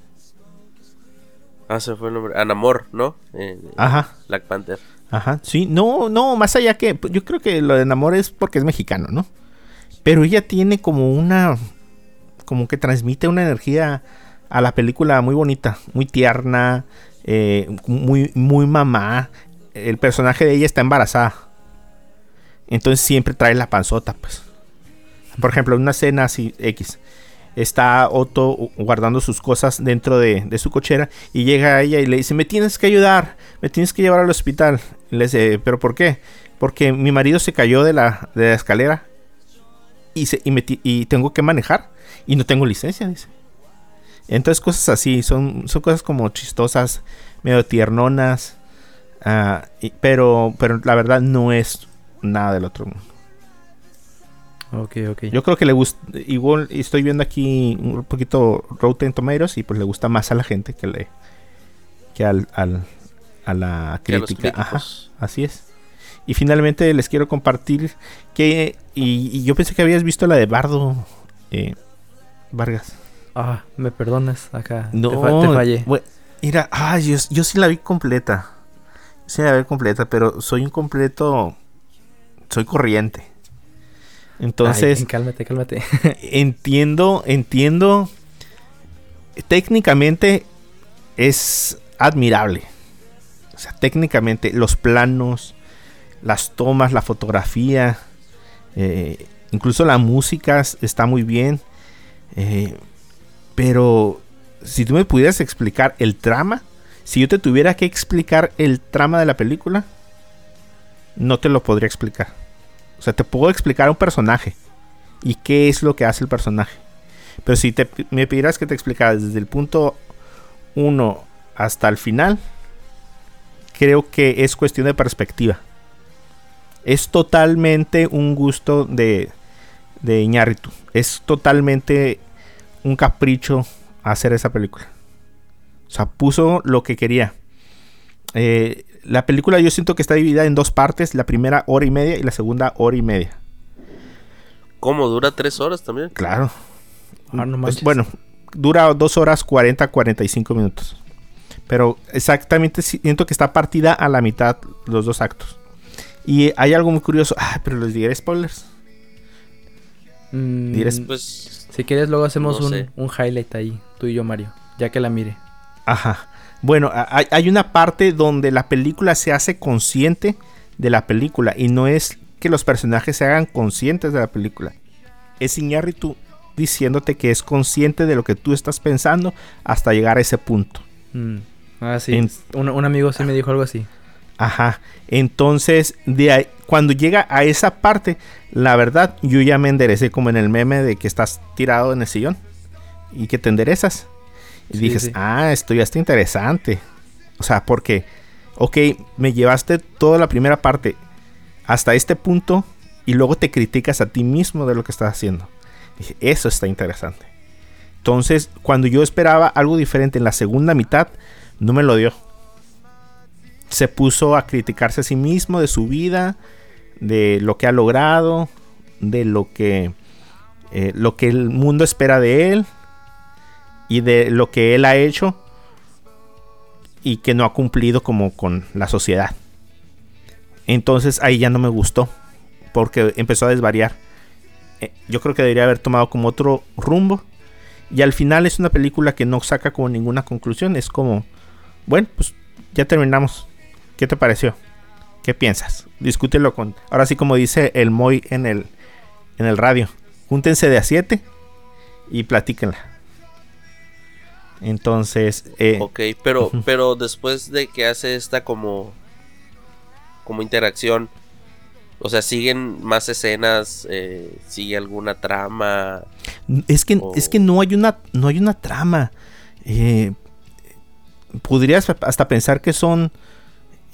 Ah, se fue el nombre. A Namor, ¿no? En Ajá, Black Panther. ajá, sí, no, no, más allá que, yo creo que lo de Namor es porque es mexicano, ¿no? Pero ella tiene como una, como que transmite una energía a la película muy bonita, muy tierna, eh, muy, muy mamá. El personaje de ella está embarazada. Entonces siempre trae la panzota, pues. Por ejemplo, en una escena así, X. Está Otto guardando sus cosas dentro de, su cochera y llega a ella y le dice, me tienes que ayudar, me tienes que llevar al hospital. Le dice, ¿pero por qué? Porque mi marido se cayó de la, de la escalera y, se, y, me y tengo que manejar y no tengo licencia, dice. Entonces cosas así, son, son cosas como chistosas, medio tiernonas, ah, y- pero, pero la verdad no es nada del otro mundo. Ok, ok. Yo creo que le gusta, igual estoy viendo aquí un poquito Rotten Tomatoes y pues le gusta más a la gente que le que al, al- a la Que a los crítica. Ajá, así es. Y finalmente les quiero compartir que y, y yo pensé que habías visto la de Bardo eh, Vargas. Ah, me perdonas acá. No, te, fa- te fallé. Mira, ay, yo, yo sí la vi completa. Sí la vi completa, pero soy un completo. Soy corriente. Entonces, Ay, cálmate, cálmate. entiendo, entiendo. Técnicamente es admirable. O sea, técnicamente los planos, las tomas, la fotografía, eh, incluso la música está muy bien. eh, pero si tú me pudieras explicar el trama, si yo te tuviera que explicar el trama de la película, no te lo podría explicar. O sea, te puedo explicar un personaje y qué es lo que hace el personaje. Pero si te, me pidieras que te explicara desde el punto 1 hasta el final, creo que es cuestión de perspectiva. Es totalmente un gusto de, de Iñárritu. Es totalmente un capricho hacer esa película. O sea, puso lo que quería. Eh, la película yo siento que está dividida en dos partes. La primera hora y media y la segunda hora y media. ¿Cómo? ¿Dura tres horas también? Claro. Ah, no Pues, bueno, dura dos horas 40, 45 minutos. Pero exactamente siento que está partida a la mitad los dos actos. Y hay algo muy curioso. Ah, pero les diré spoilers. Mm, Pues si quieres, luego hacemos no un, un highlight ahí, tú y yo, Mario. Ya que la mire. Ajá. Bueno, hay, hay una parte donde la película se hace consciente de la película. Y no es que los personajes se hagan conscientes de la película. Es Iñárritu diciéndote que es consciente de lo que tú estás pensando hasta llegar a ese punto. Mm. Ah, sí. En- Un, un amigo sí me dijo algo así. Ajá. Entonces, de ahí- cuando llega a esa parte, la verdad, yo ya me enderecé como en el meme de que estás tirado en el sillón y que te enderezas. Y Sí, dices, sí. ah, esto ya está interesante. O sea, porque, ok, me llevaste toda la primera parte hasta este punto y luego te criticas a ti mismo de lo que estás haciendo. Dije, eso está interesante. Entonces, cuando yo esperaba algo diferente en la segunda mitad, no me lo dio se puso a criticarse a sí mismo de su vida, de lo que ha logrado, de lo que eh, lo que el mundo espera de él y de lo que él ha hecho y que no ha cumplido como con la sociedad. Entonces ahí ya no me gustó porque empezó a desvariar. Eh, yo creo que debería haber tomado como otro rumbo y al final es una película que no saca como ninguna conclusión, es como bueno, pues ya terminamos. ¿Qué te pareció? ¿Qué piensas? Discútelo con. Ahora sí, como dice el Moy en el, en el radio. Júntense de a 7 y platíquenla. Entonces, eh, Ok, pero, pero después de que hace esta como, como interacción, o sea, siguen más escenas, eh, sigue alguna trama. es que, o- es que no hay una, no hay una trama. Eh, podrías hasta pensar que son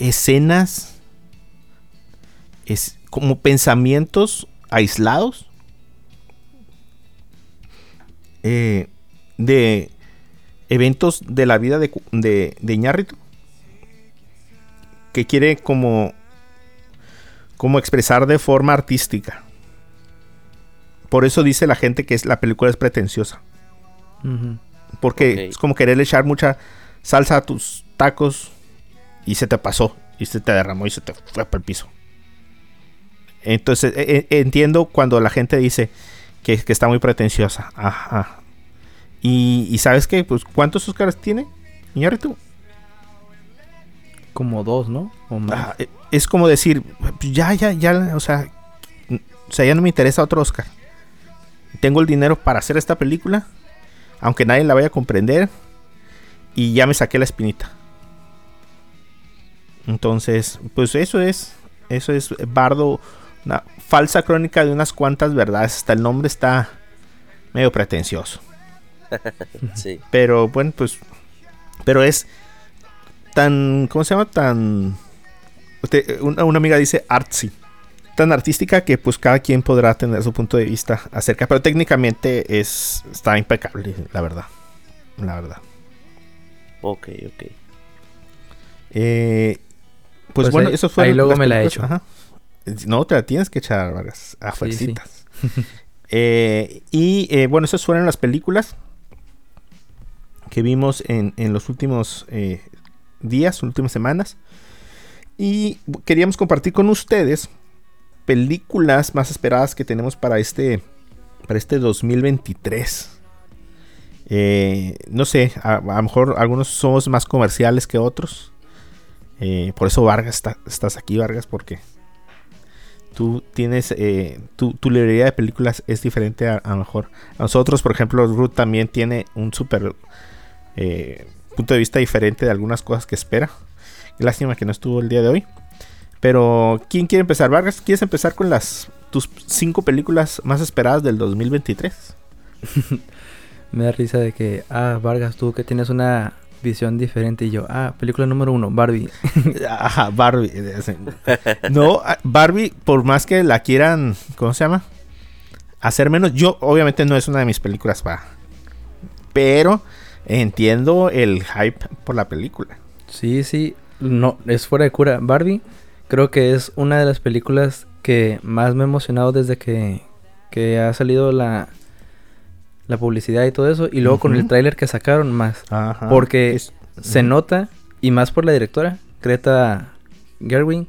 escenas, es como pensamientos aislados eh, de eventos de la vida de, de, de Iñárritu que quiere como como expresar de forma artística. Por eso dice la gente que es, la película es pretenciosa. Porque es como querer echar mucha salsa a tus tacos y se te pasó y se te derramó y se te fue para el piso. Entonces e- e- entiendo cuando la gente dice que, que está muy pretenciosa. Ajá. Y, y sabes qué, pues ¿cuántos Oscars tiene? Iñárritu? Como dos, ¿no? O más. Ah, eh, es como decir, pues, ya, ya, ya, o sea, o sea, ya no me interesa otro Oscar. Tengo el dinero para hacer esta película, aunque nadie la vaya a comprender, y ya me saqué la espinita. Entonces, pues eso es, eso es Bardo, una falsa crónica de unas cuantas verdades. Hasta el nombre está medio pretencioso. Sí. Pero bueno, pues. Pero es tan. ¿Cómo se llama? Tan. usted- una, una amiga dice artsy. Tan artística que pues cada quien podrá tener su punto de vista acerca. Pero técnicamente es. Está impecable, la verdad. La verdad. Ok, ok. Eh, pues, Pues bueno, ahí- eso fue. ahí luego me la echo. No, te la tienes que echar, Vargas. A Sí, sí. fuercitas. Eh, y eh, bueno, esas fueron las películas que vimos en, en los últimos eh, días, últimas semanas. Y queríamos compartir con ustedes películas más esperadas que tenemos para este, para este 2023. Eh, no sé, a, a lo mejor algunos somos más comerciales que otros. Eh, por eso Vargas, está- estás aquí Vargas, porque tú tienes, eh, tu, tu librería de películas es diferente a, lo mejor. A nosotros, por ejemplo, Ruth también tiene un súper eh, punto de vista diferente de algunas cosas que espera. Lástima que no estuvo el día de hoy. Pero, ¿quién quiere empezar? Vargas, ¿quieres empezar con las tus cinco películas más esperadas del 2023? Me da risa de que, ah, Vargas, tú que tienes una visión diferente. Y yo, ah, película número uno, Barbie. Ajá, Barbie. No, ah, Barbie, por más que la quieran, ¿cómo se llama? Hacer menos. Yo, obviamente, no es una de mis películas para. Pero entiendo el hype por la película. Sí, sí, no, es fuera de cura. Barbie creo que es una de las películas que más me ha emocionado desde que, que ha salido la, la publicidad y todo eso. Y luego con el tráiler que sacaron más. Ajá. Porque Es- Se nota, y más por la directora, Greta Gerwig,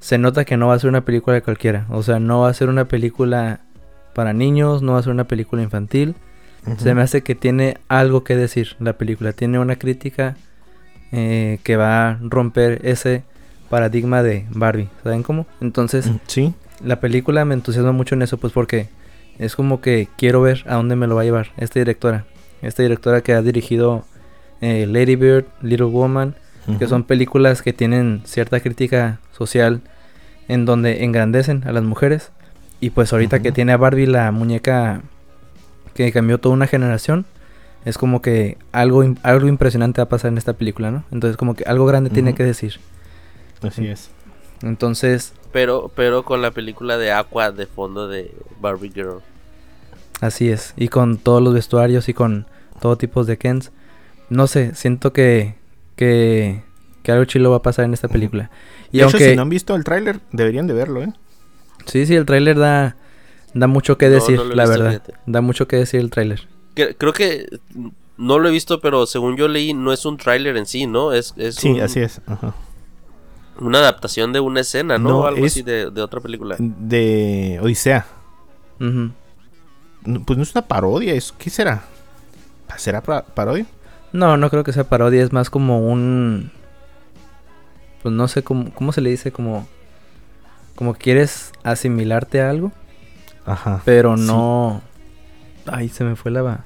se nota que no va a ser una película de cualquiera. O sea, no va a ser una película para niños, no va a ser una película infantil. Se me hace que tiene algo que decir la película. Tiene una crítica eh, que va a romper ese paradigma de Barbie. ¿Saben cómo? Entonces, Sí. la película me entusiasma mucho en eso, pues porque es como que quiero ver a dónde me lo va a llevar esta directora. Esta directora que ha dirigido eh, Lady Bird, Little Woman, que son películas que tienen cierta crítica social en donde engrandecen a las mujeres. Y pues ahorita que tiene a Barbie la muñeca que cambió toda una generación, es como que algo, algo impresionante va a pasar en esta película, ¿no? Entonces como que algo grande tiene que decir. Así es. Entonces, Pero, pero con la película de Aqua de fondo de Barbie Girl. Así es, y con todos los vestuarios y con todo tipo de Kens. No sé, siento que, que, que algo chilo va a pasar en esta película. Y de hecho, aunque si no han visto el tráiler, deberían de verlo, ¿eh? sí, sí, el tráiler da, da mucho que decir, no la verdad. fíjate. Da mucho que decir el tráiler. Creo que no lo he visto, pero según yo leí, no es un tráiler en sí, ¿no? Es, es Sí, un- así es. Ajá. Una adaptación de una escena, ¿no? No, Algo es- así de, de otra película. De Odisea. No, Pues no es una parodia, es, ¿qué será? ¿Será pa- parodia? No, no creo que sea parodia, es más como un... Pues no sé cómo, cómo se le dice, como... Como quieres asimilarte a algo. Ajá. pero Sí. no. Ay, se me fue la,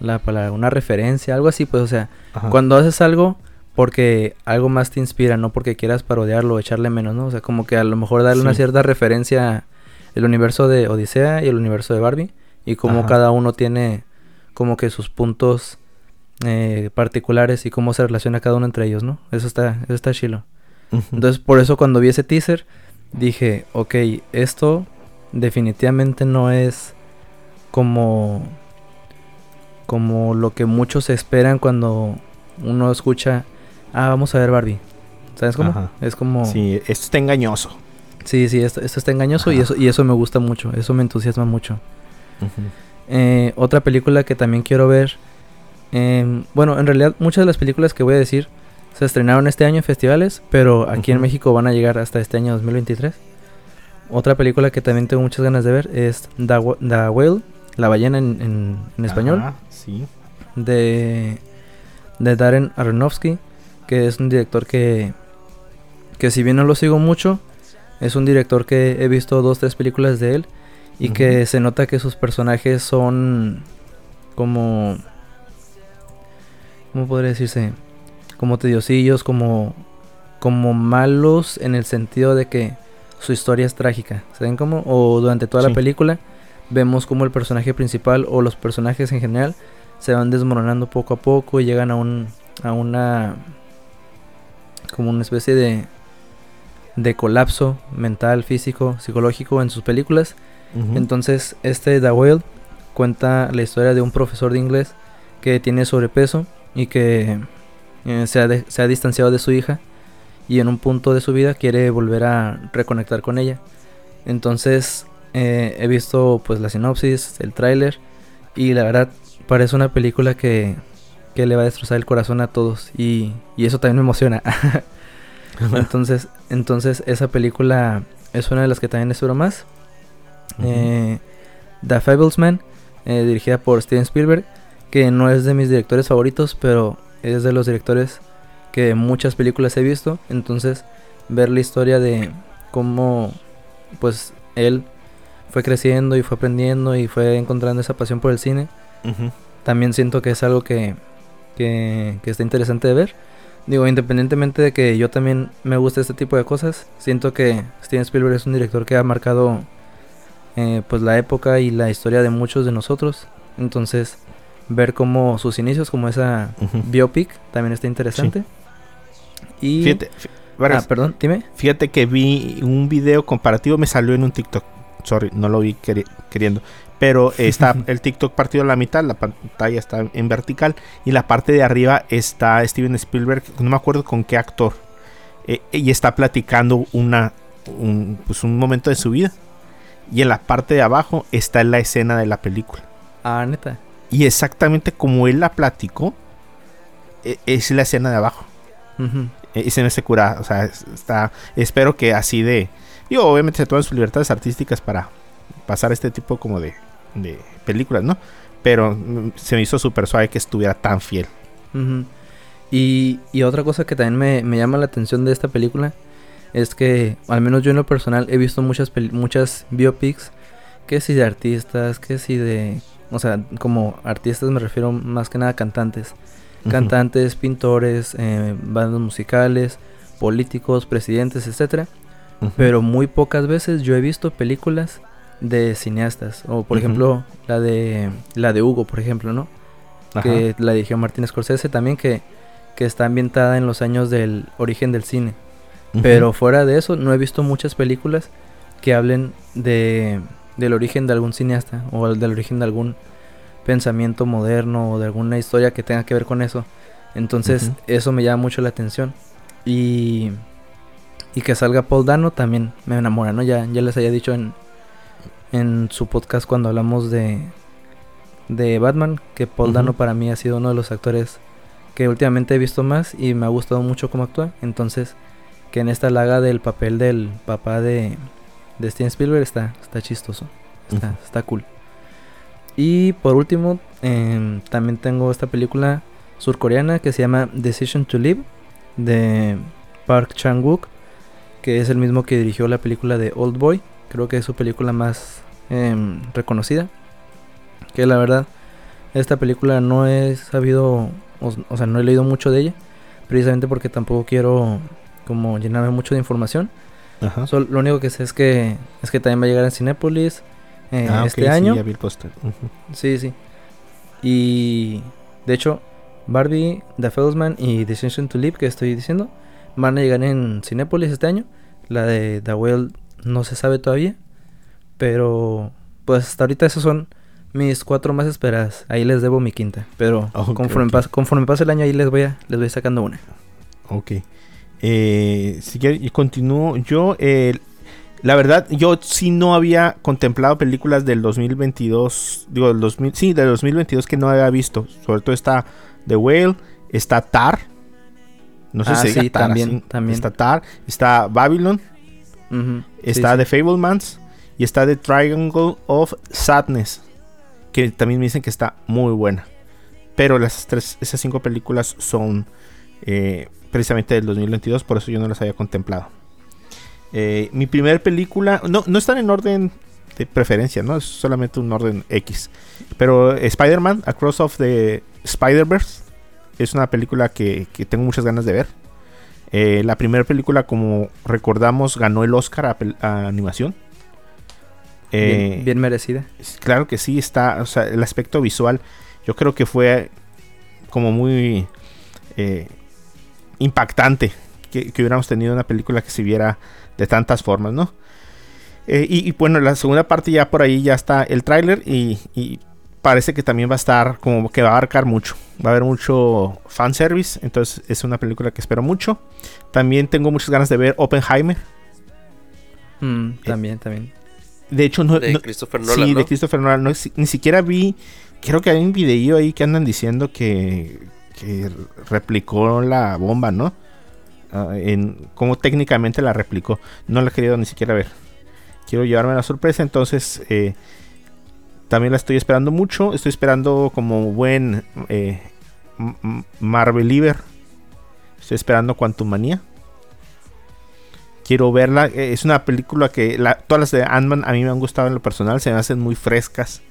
la palabra, una referencia, algo así, pues, o sea, Ajá. cuando haces algo porque algo más te inspira, no porque quieras parodiarlo o echarle menos, ¿no? O sea, como que a lo mejor darle una cierta referencia el universo de Odisea y el universo de Barbie y como Ajá. cada uno tiene como que sus puntos eh, particulares y cómo se relaciona cada uno entre ellos, ¿no? Eso está, eso está chilo. Entonces, por eso cuando vi ese teaser, dije, ok, esto definitivamente no es como, como lo que muchos esperan cuando uno escucha, ah, vamos a ver Barbie. ¿Sabes cómo? Ajá. Es como... Sí, esto está engañoso. Sí, sí, esto, esto está engañoso y eso, y eso me gusta mucho, eso me entusiasma mucho. Eh, otra película que también quiero ver, em, bueno, en realidad muchas de las películas que voy a decir se estrenaron este año en festivales, pero aquí en. México van a llegar hasta este año 2023. Otra película que también tengo muchas ganas de ver es The, Wh- The Whale, La ballena en, en- en español, Ajá, sí. de, de Darren Aronofsky, que es un director que, que si bien no lo sigo mucho, es un director que he visto dos, tres películas de él y que se nota que sus personajes son como... ¿Cómo podría decirse? Como tediosillos, como, como malos en el sentido de que su historia es trágica. ¿Saben cómo? O durante toda Sí. la película vemos como el personaje principal o los personajes en general se van desmoronando poco a poco y llegan a un a una como una especie de de colapso mental, físico, psicológico en sus películas. Entonces, este The Whale cuenta la historia de un profesor de inglés que tiene sobrepeso y que eh, se, ha de- se ha distanciado de su hija y en un punto de su vida quiere volver a reconectar con ella. Entonces, eh, he visto pues la sinopsis, el tráiler y la verdad parece una película que, que le va a destrozar el corazón a todos y, y eso también me emociona. entonces, entonces esa película es una de las que también espero más. Eh, The Fablesman, eh, dirigida por Steven Spielberg, que no es de mis directores favoritos, pero es de los directores que muchas películas he visto. Entonces, ver la historia de cómo, pues, él fue creciendo y fue aprendiendo y fue encontrando esa pasión por el cine, también siento que es algo que, que, que está interesante de ver. Digo, independientemente de que yo también me guste este tipo de cosas, siento que Steven Spielberg es un director que ha marcado eh, pues la época y la historia de muchos de nosotros. Entonces, ver como sus inicios, como esa biopic, también está interesante. Y... Fíjate, fí- ah, perdón, dime. fíjate que vi un video comparativo, me salió en un TikTok. Sorry, no lo vi queri- queriendo. Pero está el TikTok partido a la mitad, la pantalla está en vertical y la parte de arriba está Steven Spielberg, no me acuerdo con qué actor, eh, y está platicando una, un, pues un momento de su vida. Y en la parte de abajo está la escena de la película. Ah, neta. Y exactamente como él la platicó, e- es la escena de abajo. Ujú. E- Y se me hace cura, o sea, es- está, espero que así de, digo, obviamente se toman sus libertades artísticas para pasar este tipo como de, de películas, ¿no? Pero mm, se me hizo súper suave que estuviera tan fiel. Y, y otra cosa que también me, me llama la atención de esta película es que, al menos yo en lo personal, he visto muchas, muchas biopics, que si de artistas, que si de... O sea, como artistas me refiero más que nada a cantantes. Cantantes, pintores, eh, bandas musicales, políticos, presidentes, etcétera. Ujú. Pero muy pocas veces yo he visto películas de cineastas. O por ejemplo, la de la de Hugo, por ejemplo, ¿no? Ajá. que la dirigió Martin Scorsese también que, que está ambientada en los años del origen del cine. Pero fuera de eso no he visto muchas películas que hablen de del origen de algún cineasta o del origen de algún pensamiento moderno o de alguna historia que tenga que ver con eso. Entonces eso me llama mucho la atención y y que salga Paul Dano también me enamora, ¿no? Ya ya les había dicho en en su podcast cuando hablamos de de Batman que Paul. Dano para mí ha sido uno de los actores que últimamente he visto más y me ha gustado mucho cómo actúa. Entonces, que en esta laga del papel del papá de, de Steven Spielberg está, está chistoso. Está, está cool. Y por último, em, también tengo esta película surcoreana que se llama Decision to Live de Park Chan-wook, que es el mismo que dirigió la película de Old Boy. Creo que es su película más em, reconocida. Que la verdad, esta película no he sabido, o, o sea, no he leído mucho de ella, precisamente porque tampoco quiero como llenarme mucho de información. Ajá. Lo único que sé es que es que también va a llegar a Cinépolis eh, Ah, este sí, año. ya vi el póster. Ujú. Sí, sí. Y de hecho, Barbie, The Fellowsman y Decision to Live que estoy diciendo van a llegar en Cinépolis este año. La de The Whale no se sabe todavía, pero pues hasta ahorita esos son mis cuatro más esperadas. Ahí les debo mi quinta, pero conforme. Pase, conforme pase el año ahí les voy a, les voy sacando una. Ok. Eh, si quiere, y continúo. Yo, eh, la verdad, yo sí no había contemplado películas del 2022. Digo, del 2000, sí, del 2022 que no había visto. Sobre todo está The Whale, está Tar. No sé Ah, si sí, Tar también, así. también. Está Tar, está Babylon, Está sí. The Fablemans y está The Triangle of Sadness. Que también me dicen que está muy buena. Pero las tres, esas cinco películas son eh, precisamente del 2022, por eso yo no las había contemplado. Eh, mi primera película, no, no están en orden de preferencia, ¿no? Es solamente un orden X. Pero Spider-Man, Across of the Spider-Verse, es una película que, que tengo muchas ganas de ver. Eh, la primera película, como recordamos, ganó el Oscar a, animación. Eh, bien, bien merecida. Claro que sí, está, o sea, el aspecto visual, yo creo que fue como muy eh, impactante que, que hubiéramos tenido una película que se viera de tantas formas, ¿no? Eh, y, y bueno, la segunda parte ya por ahí ya está el tráiler y, y parece que también va a estar como que va a abarcar mucho, va a haber mucho fanservice, entonces es una película que espero mucho. También tengo muchas ganas de ver Oppenheimer. Mm, también, también. De hecho, no, De no- Christopher Nolan, Sí, ¿no? de Christopher Nolan. No, si- ni siquiera vi. Creo que hay un video ahí que andan diciendo que, que replicó la bomba, ¿no? Ah, en cómo técnicamente la replicó. No la he querido ni siquiera ver. Quiero llevarme la sorpresa, entonces eh, también la estoy esperando mucho. Estoy esperando como buen eh, Marveliver. Estoy esperando Quantum Manía. Quiero verla. eh, Es una película que todas las de Ant-Man a mí me han gustado en lo personal. Se me hacen muy frescas,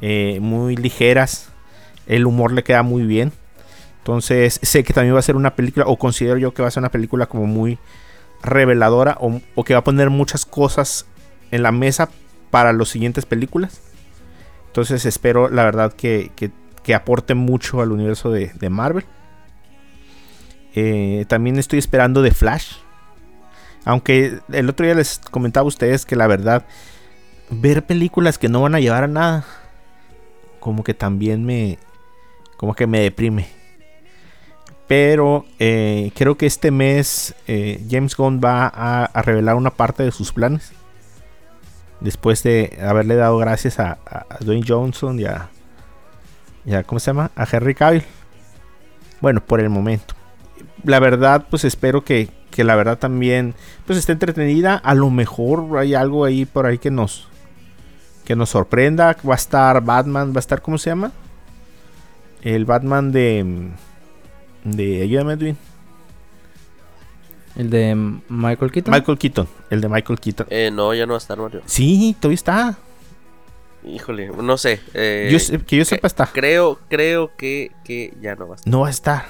eh, muy ligeras. El humor le queda muy bien. Entonces sé que también va a ser una película, o considero yo que va a ser una película como muy reveladora, o, o que va a poner muchas cosas en la mesa para las siguientes películas. Entonces espero la verdad que, que- aporte mucho al universo de, de Marvel. Eh, también estoy esperando The Flash. Aunque el otro día les comentaba a ustedes que la verdad, ver películas que no van a llevar a nada, como que también me, como que me deprime. Pero eh, creo que este mes eh, James Gunn va a, a revelar una parte de sus planes. Después de haberle dado gracias a, Dwayne Johnson y a, y a- ¿Cómo se llama? A Henry Cavill. Bueno, por el momento. La verdad, pues espero que, que la verdad también pues esté entretenida. A lo mejor hay algo ahí por ahí que nos que nos sorprenda. Va a estar Batman, va a estar ¿cómo se llama? El Batman de de ayúdame Edwin. El de Michael Keaton. Michael Keaton, el de Michael Keaton. Eh, no, ya no va a estar Mario. Sí, todavía está. Híjole, no sé. eh, Yo sé- que yo sepa está. Creo, creo que, que ya no va a estar. No va a estar.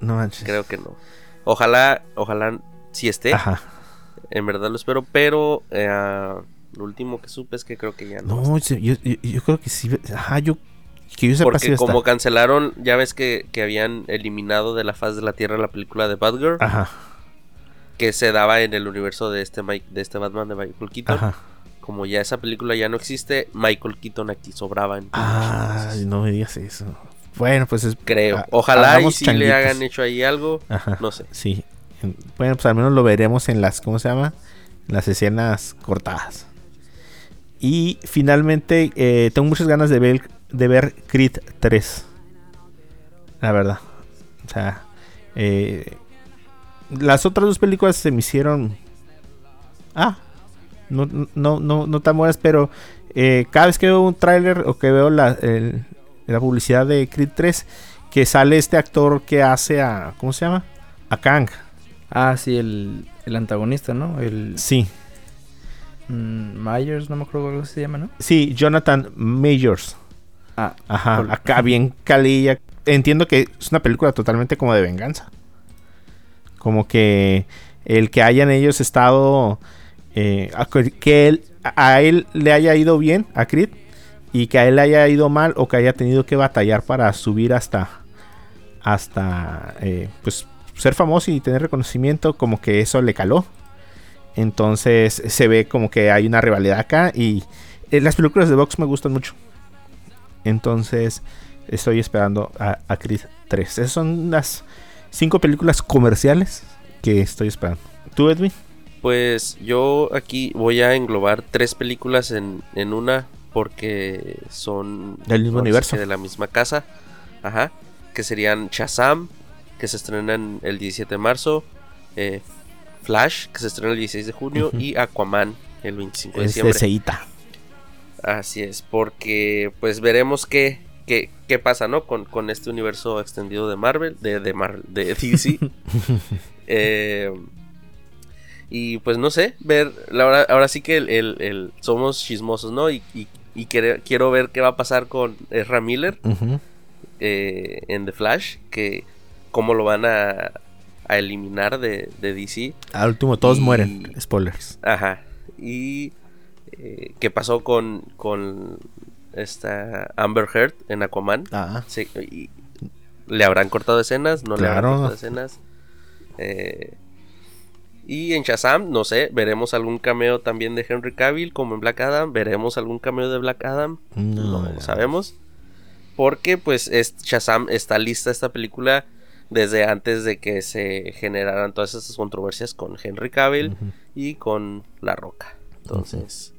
No manches. Creo que no. Ojalá, ojalá sí esté. Ajá. En verdad lo espero, pero eh, lo último que supe es que creo que ya no. va a No, estar. yo, yo- yo creo que sí. Ajá, yo que yo sepa si Porque a como estar. cancelaron, ya ves que, que habían eliminado de la faz de la Tierra la película de Batgirl, Ajá. Que se daba en el universo de este Mike, de este Batman de Michael Keaton. Ajá. Como ya esa película ya no existe, Michael Keaton aquí sobraba en Ay, no me digas eso. Bueno, pues es, creo. ah, Ojalá y si changuitos. le hagan hecho ahí algo, Ajá. no sé. Sí. En- Bueno, pues al menos lo veremos en las, ¿cómo se llama? En las escenas cortadas. Y finalmente, eh, tengo muchas ganas de ver, de ver Creed 3. La verdad. O sea, eh, las otras dos películas se me hicieron... Ah, no, no, no, no tan buenas, pero eh, cada vez que veo un tráiler o que veo la, el- la publicidad de Creed 3, que sale este actor que hace a... ¿Cómo se llama? A Kang. Ah, sí, el, el antagonista, ¿no? El Sí, mm, Myers, no me acuerdo cómo se llama, ¿no? sí, Jonathan Majors. Ah, Ajá, acá bien calilla. Entiendo que es una película totalmente como de venganza. Como que el que hayan ellos estado. eh, que él, a él le haya ido bien, a Creed, y que a él le haya ido mal o que haya tenido que batallar para subir hasta hasta eh, pues ser famoso y tener reconocimiento, como que eso le caló. Entonces se ve como que hay una rivalidad acá y eh, las películas de box me gustan mucho. Entonces estoy esperando a, a Creed 3. Esas son las cinco películas comerciales que estoy esperando. ¿Tú, Edwin? Pues yo aquí voy a englobar tres películas en, en una porque son Del mismo universo. de la misma casa. Ajá. Que serían Shazam, que se estrenan el 17 de marzo. eh, Flash, que se estrena el 16 de junio. Y Aquaman, el 25 de Es de diciembre. Seita. Así es, porque pues veremos qué, qué, qué pasa, ¿no? Con, con este universo extendido de Marvel, de, de Marvel, de DC. Eh, y pues no sé, ver, la hora- ahora sí que el, el- el- somos chismosos, ¿no? Y, y- y quere- quiero ver qué va a pasar con Ezra Miller eh, en The Flash, que cómo lo van a, a eliminar de, de DC. Al último todos Y- mueren. Spoilers. Ajá. Y eh, qué pasó con, con esta Amber Heard en Aquaman. Ah. Sí, y- ¿Le habrán cortado escenas? ¿No le habrán cortado escenas? Eh, y en Shazam, no sé, veremos algún cameo también de Henry Cavill como en Black Adam. Veremos algún cameo de Black Adam. No, No, lo sabemos. Porque pues es, Shazam está lista esta película desde antes de que se generaran todas esas controversias con Henry Cavill y con La Roca. Entonces,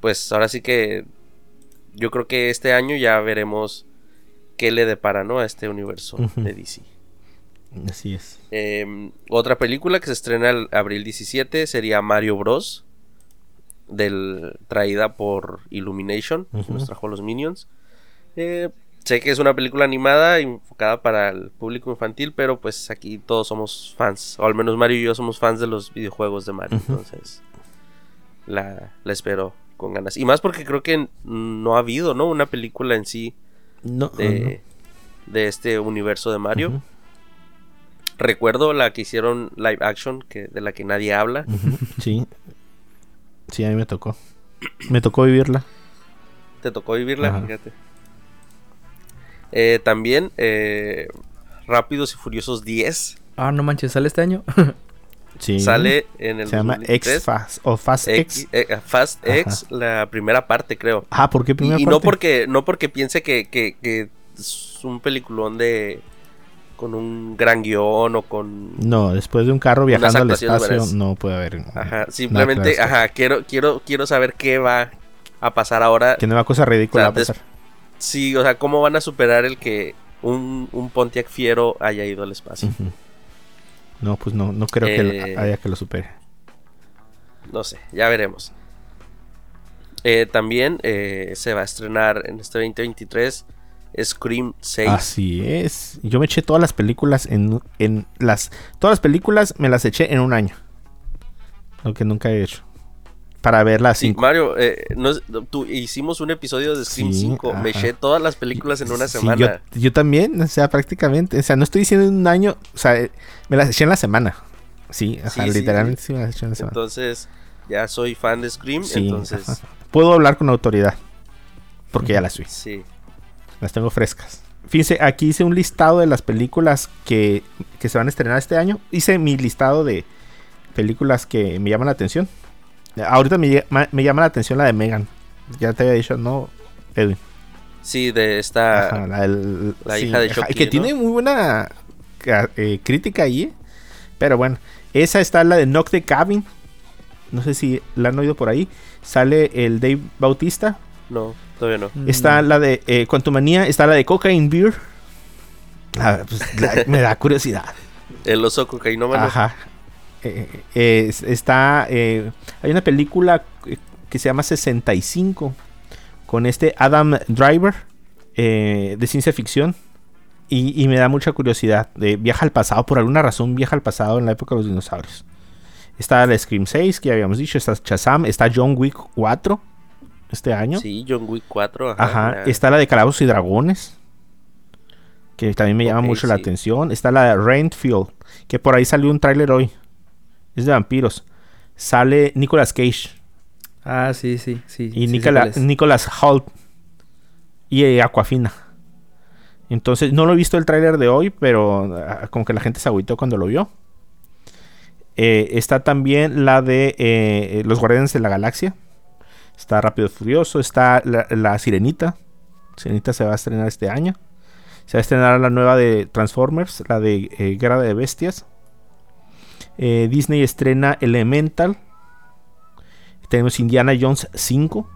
pues ahora sí que yo creo que este año ya veremos qué le depara ¿no? a este universo de DC. Así es. Eh, otra película que se estrena el abril 17 sería Mario Bros. Del, traída por Illumination, que nos trajo los Minions. Eh, sé que es una película animada enfocada para el público infantil, pero pues aquí todos somos fans, o al menos Mario y yo somos fans de los videojuegos de Mario, entonces la, la espero con ganas. Y más porque creo que no ha habido, ¿no? Una película en sí No, de, de este universo de Mario. Recuerdo la que hicieron live action, que, de la que nadie habla. Sí. Sí, a mí me tocó. Me tocó vivirla. Te tocó vivirla, Ajá. fíjate. Eh, también eh, Rápidos y Furiosos 10 Ah, no manches, ¿sale este año? Sí. sale en el Se llama 2023. X Fast o Fast X. X- eh, Fast Ajá. X, la primera parte, creo. Ah, ¿por qué Y, primera y no parte? porque no porque piense que, que- que es un peliculón de con un gran guion o con No, después de un carro viajando al espacio no puede haber. Ajá, simplemente, ajá, quiero, quiero, quiero saber qué va a pasar ahora. Que nueva cosa ridícula O sea, va a pasar. Sí, o sea, cómo van a superar el que un, un Pontiac Fiero haya ido al espacio. Ujú. No, pues no, no creo que Eh, haya que lo supere. No sé, ya veremos. Eh, también eh, se va a estrenar en este 2023 Scream 6. Así es. Yo me eché todas las películas en, en las. Todas las películas me las eché en un año. Lo que nunca he hecho. Para verlas Sí, cinco. Mario, eh, nos- tú, hicimos un episodio de Scream Sí, 5. Me eché todas las películas en una Sí, semana. yo, yo también, o sea, prácticamente. O sea, no estoy diciendo en un año. O sea, me las eché en la semana. Sí, ajá, Sí, sí, literalmente sí. me las eché en la semana. Entonces, ya soy fan de Scream. Sí, entonces, ajá. Puedo hablar con autoridad. Porque ya las vi. sí. Las tengo frescas. Fíjense, aquí hice un listado de las películas que, que se van a estrenar este año. Hice mi listado de películas que me llaman la atención. Ahorita me, llama- me llama la atención la de Megan. Ya te había dicho, ¿no, Edwin? Sí, de esta. Ajá, la, la hija de ajá, Chucky, Que ¿no? tiene muy buena eh, crítica ahí. ¿eh? Pero bueno, esa está la de Knock the Cabin. No sé si la han oído por ahí. Sale el Dave Bautista. No, todavía no. Mm. Está la de eh, Quantumania, está la de Cocaine Beer. Ah, pues, la- me da curiosidad. El oso cocainómano. Ajá. Eh, eh, es- está. eh, hay una película que se llama 65 con este Adam Driver de ciencia ficción. Y, y me da mucha curiosidad. De, viaja al pasado, por alguna razón viaja al pasado en la época de los dinosaurios. Está la Scream 6, que ya habíamos dicho. Está Shazam. Está John Wick 4 este año. Sí, John Wick 4. Ajá. Está la de Calabozos y Dragones. Que también me llama mucho la atención. Está la de Rainfield. Que por ahí salió un tráiler hoy. Es de vampiros. Sale Nicolas Cage. Ah, sí, sí, sí. Y sí Nicola-. Nicolas Holt. Y eh, Aquafina. Entonces, no lo he visto el tráiler de hoy, pero ah, como que la gente se agüitó cuando lo vio. Eh, está también la de eh, Los Guardianes de la Galaxia. Está Rápido y Furioso. Está la, la Sirenita. Sirenita se va a estrenar este año. Se va a estrenar la nueva de Transformers, la de eh, Guerra de Bestias. Eh, Disney estrena Elemental. Tenemos Indiana Jones 5.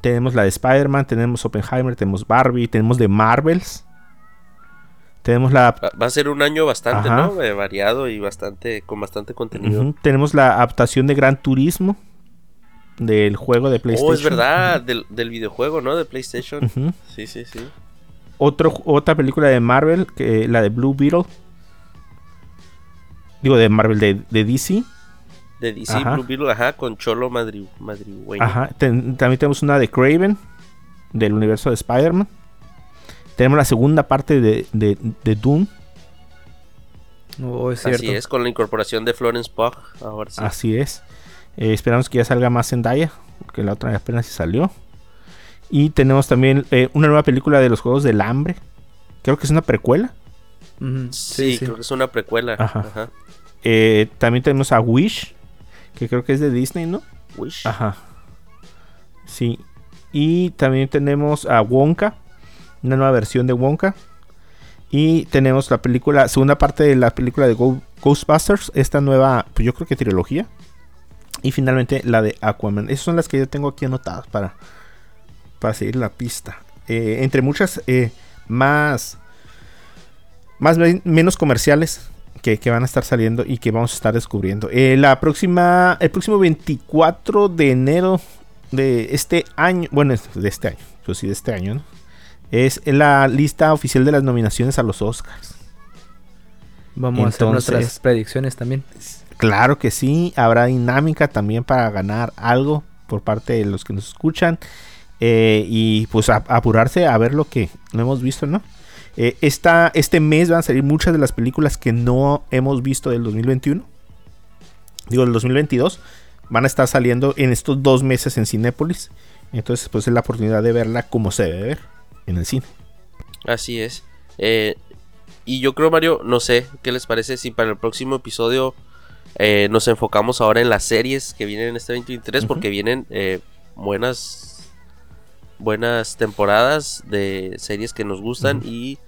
Tenemos la de Spider-Man, tenemos Oppenheimer, tenemos Barbie, tenemos de Marvels. Tenemos la Va, a ser un año bastante, Ajá. ¿no? Eh, variado y bastante, con bastante contenido. Tenemos la adaptación de Gran Turismo del juego de PlayStation. Oh, es verdad, del, del videojuego, ¿no? De PlayStation. Sí, sí, sí. Otro, otra película de Marvel, que, la de Blue Beetle. Digo, de Marvel, de, de DC. De DC Ajá. Blue Beetle, ajá, con Cholo Madri, Madrigüeño. Ajá. ten- también tenemos una de Craven, del universo de Spider-Man. Tenemos la segunda parte de, de, de Doom. Es cierto. Así es, con la incorporación de Florence Pugh. Ahora sí. Así es. Eh, esperamos que ya salga más Zendaya, porque la otra apenas sí salió. Y tenemos también eh, una nueva película de los Juegos del Hambre. Creo que es una precuela. Sí, creo que es una precuela. Ajá. Ajá. Eh, también tenemos a Wish, que creo que es de Disney, ¿no? Wish. Ajá. Sí. Y también tenemos a Wonka, una nueva versión de Wonka. Y tenemos la película, segunda parte de la película de Go- Ghostbusters, esta nueva, pues yo creo que trilogía. Y finalmente la de Aquaman. Esas son las que yo tengo aquí anotadas para, para seguir la pista. Eh, entre muchas eh, más, más men- menos comerciales que, que van a estar saliendo y que vamos a estar descubriendo. Eh, la próxima, el próximo 24 de enero de este año, bueno, de este año, pues sí, de este año, ¿no? Es la lista oficial de las nominaciones a los Oscars. Vamos a hacer nuestras predicciones también. Claro que sí, habrá dinámica también para ganar algo por parte de los que nos escuchan. Eh, y pues a- apurarse a ver lo que no hemos visto, ¿no? Eh, esta, este mes van a salir muchas de las películas que no hemos visto del 2021. Digo, del 2022. Van a estar saliendo en estos dos meses en Cinépolis. Entonces, pues es la oportunidad de verla como se debe ver en el cine. Así es. Eh, y yo creo, Mario, no sé, ¿qué les parece si para el próximo episodio eh, nos enfocamos ahora en las series que vienen en este 2023? Ujú. Porque vienen eh, buenas, buenas temporadas de series que nos gustan y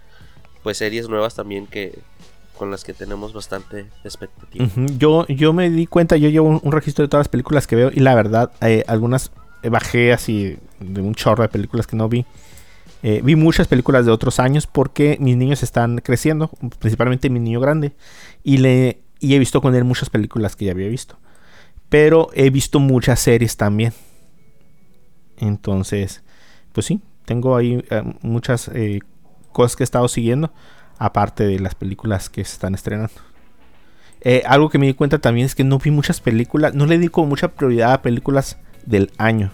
pues series nuevas también que con las que tenemos bastante expectativa. Yo, yo me di cuenta, yo llevo un, registro de todas las películas que veo y la verdad, eh, algunas eh, bajé así de un chorro de películas que no vi. Eh, vi muchas películas de otros años porque mis niños están creciendo, principalmente mi niño grande, y, le, y he visto con él muchas películas que ya había visto. Pero he visto muchas series también. Entonces, pues sí, tengo ahí muchas cosas que he estado siguiendo, aparte de las películas que se están estrenando. Eh, algo que me di cuenta también es que no vi muchas películas, no le di como mucha prioridad a películas del año.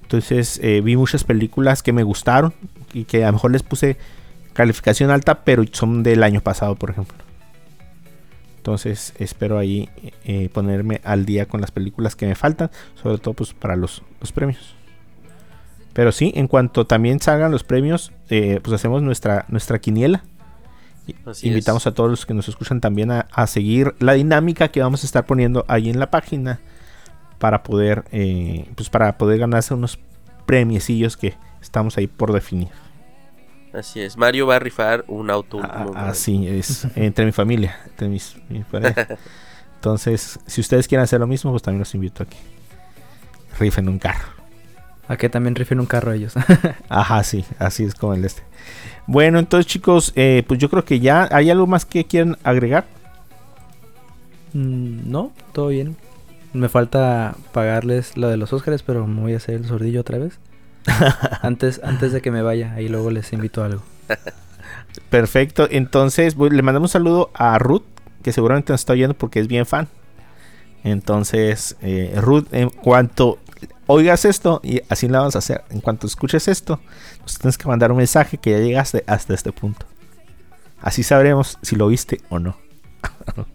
Entonces eh, vi muchas películas que me gustaron y que a lo mejor les puse calificación alta, pero son del año pasado, por ejemplo. Entonces espero ahí eh, ponerme al día con las películas que me faltan, sobre todo pues para los, los premios. Pero sí, en cuanto también salgan los premios, eh, pues hacemos nuestra, nuestra quiniela. Así Invitamos es. a todos los que nos escuchan también a, a seguir la dinámica que vamos a estar poniendo ahí en la página para poder, eh, pues para poder ganarse unos premiecillos que estamos ahí por definir. Así es. Mario va a rifar un auto. A- último modelo. Así es, entre mi familia, entre mis, mi. Entonces, si ustedes quieren hacer lo mismo, pues también los invito a que rifen un carro. A que también rifen un carro ellos. Ajá, sí, así es como el este. Bueno, entonces chicos, eh, pues yo creo que ya hay algo más que quieren agregar. Mm, no, todo bien. Me falta pagarles lo de los Óscares, pero me voy a hacer el sordillo otra vez. antes, antes de que me vaya, ahí luego les invito a algo. Perfecto, entonces pues, le mandamos un saludo a Ruth, que seguramente nos está oyendo porque es bien fan. Entonces, eh, Ruth, en cuanto oigas esto, y así la vamos a hacer, en cuanto escuches esto, nos tienes que mandar un mensaje que ya llegaste hasta este punto. Así sabremos si lo viste o no.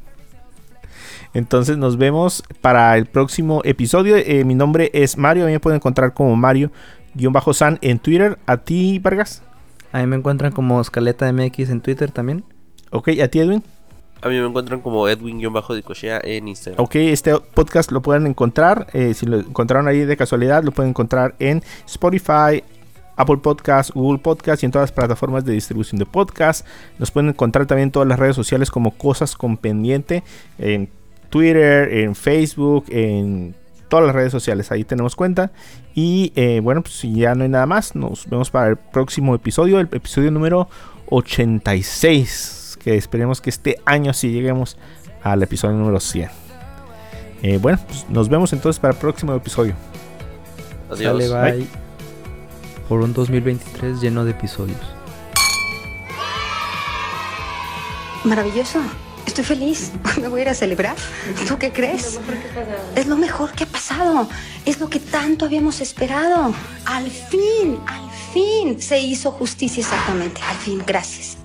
Entonces nos vemos para el próximo episodio. Eh, mi nombre es Mario, a mí me pueden encontrar como Mario san en Twitter. ¿A ti, Vargas? Ahí me encuentran como Escaleta MX en Twitter también. Ok, ¿a ti, Edwin? A mí me encuentran como Edwin-Dicochea en Instagram. Ok, este podcast lo pueden encontrar. eh, si lo encontraron ahí de casualidad, lo pueden encontrar en Spotify, Apple Podcast, Google Podcast y en todas las plataformas de distribución de podcast. Nos pueden encontrar también en todas las redes sociales como Cosas con Pendiente. En Twitter, en Facebook, en todas las redes sociales. Ahí tenemos cuenta. Y eh, bueno, pues si ya no hay nada más, nos vemos para el próximo episodio, el episodio número 86. Que esperemos que este año sí lleguemos al episodio número 100. Eh, bueno, pues nos vemos entonces para el próximo episodio. Adiós. Sale, bye. Por un 2023 lleno de episodios. Maravilloso. Estoy feliz. Me voy a ir a celebrar. ¿Tú qué crees? Es lo mejor que ha pasado. Es lo que tanto habíamos esperado. Al fin, al fin se hizo justicia exactamente. Al fin, gracias.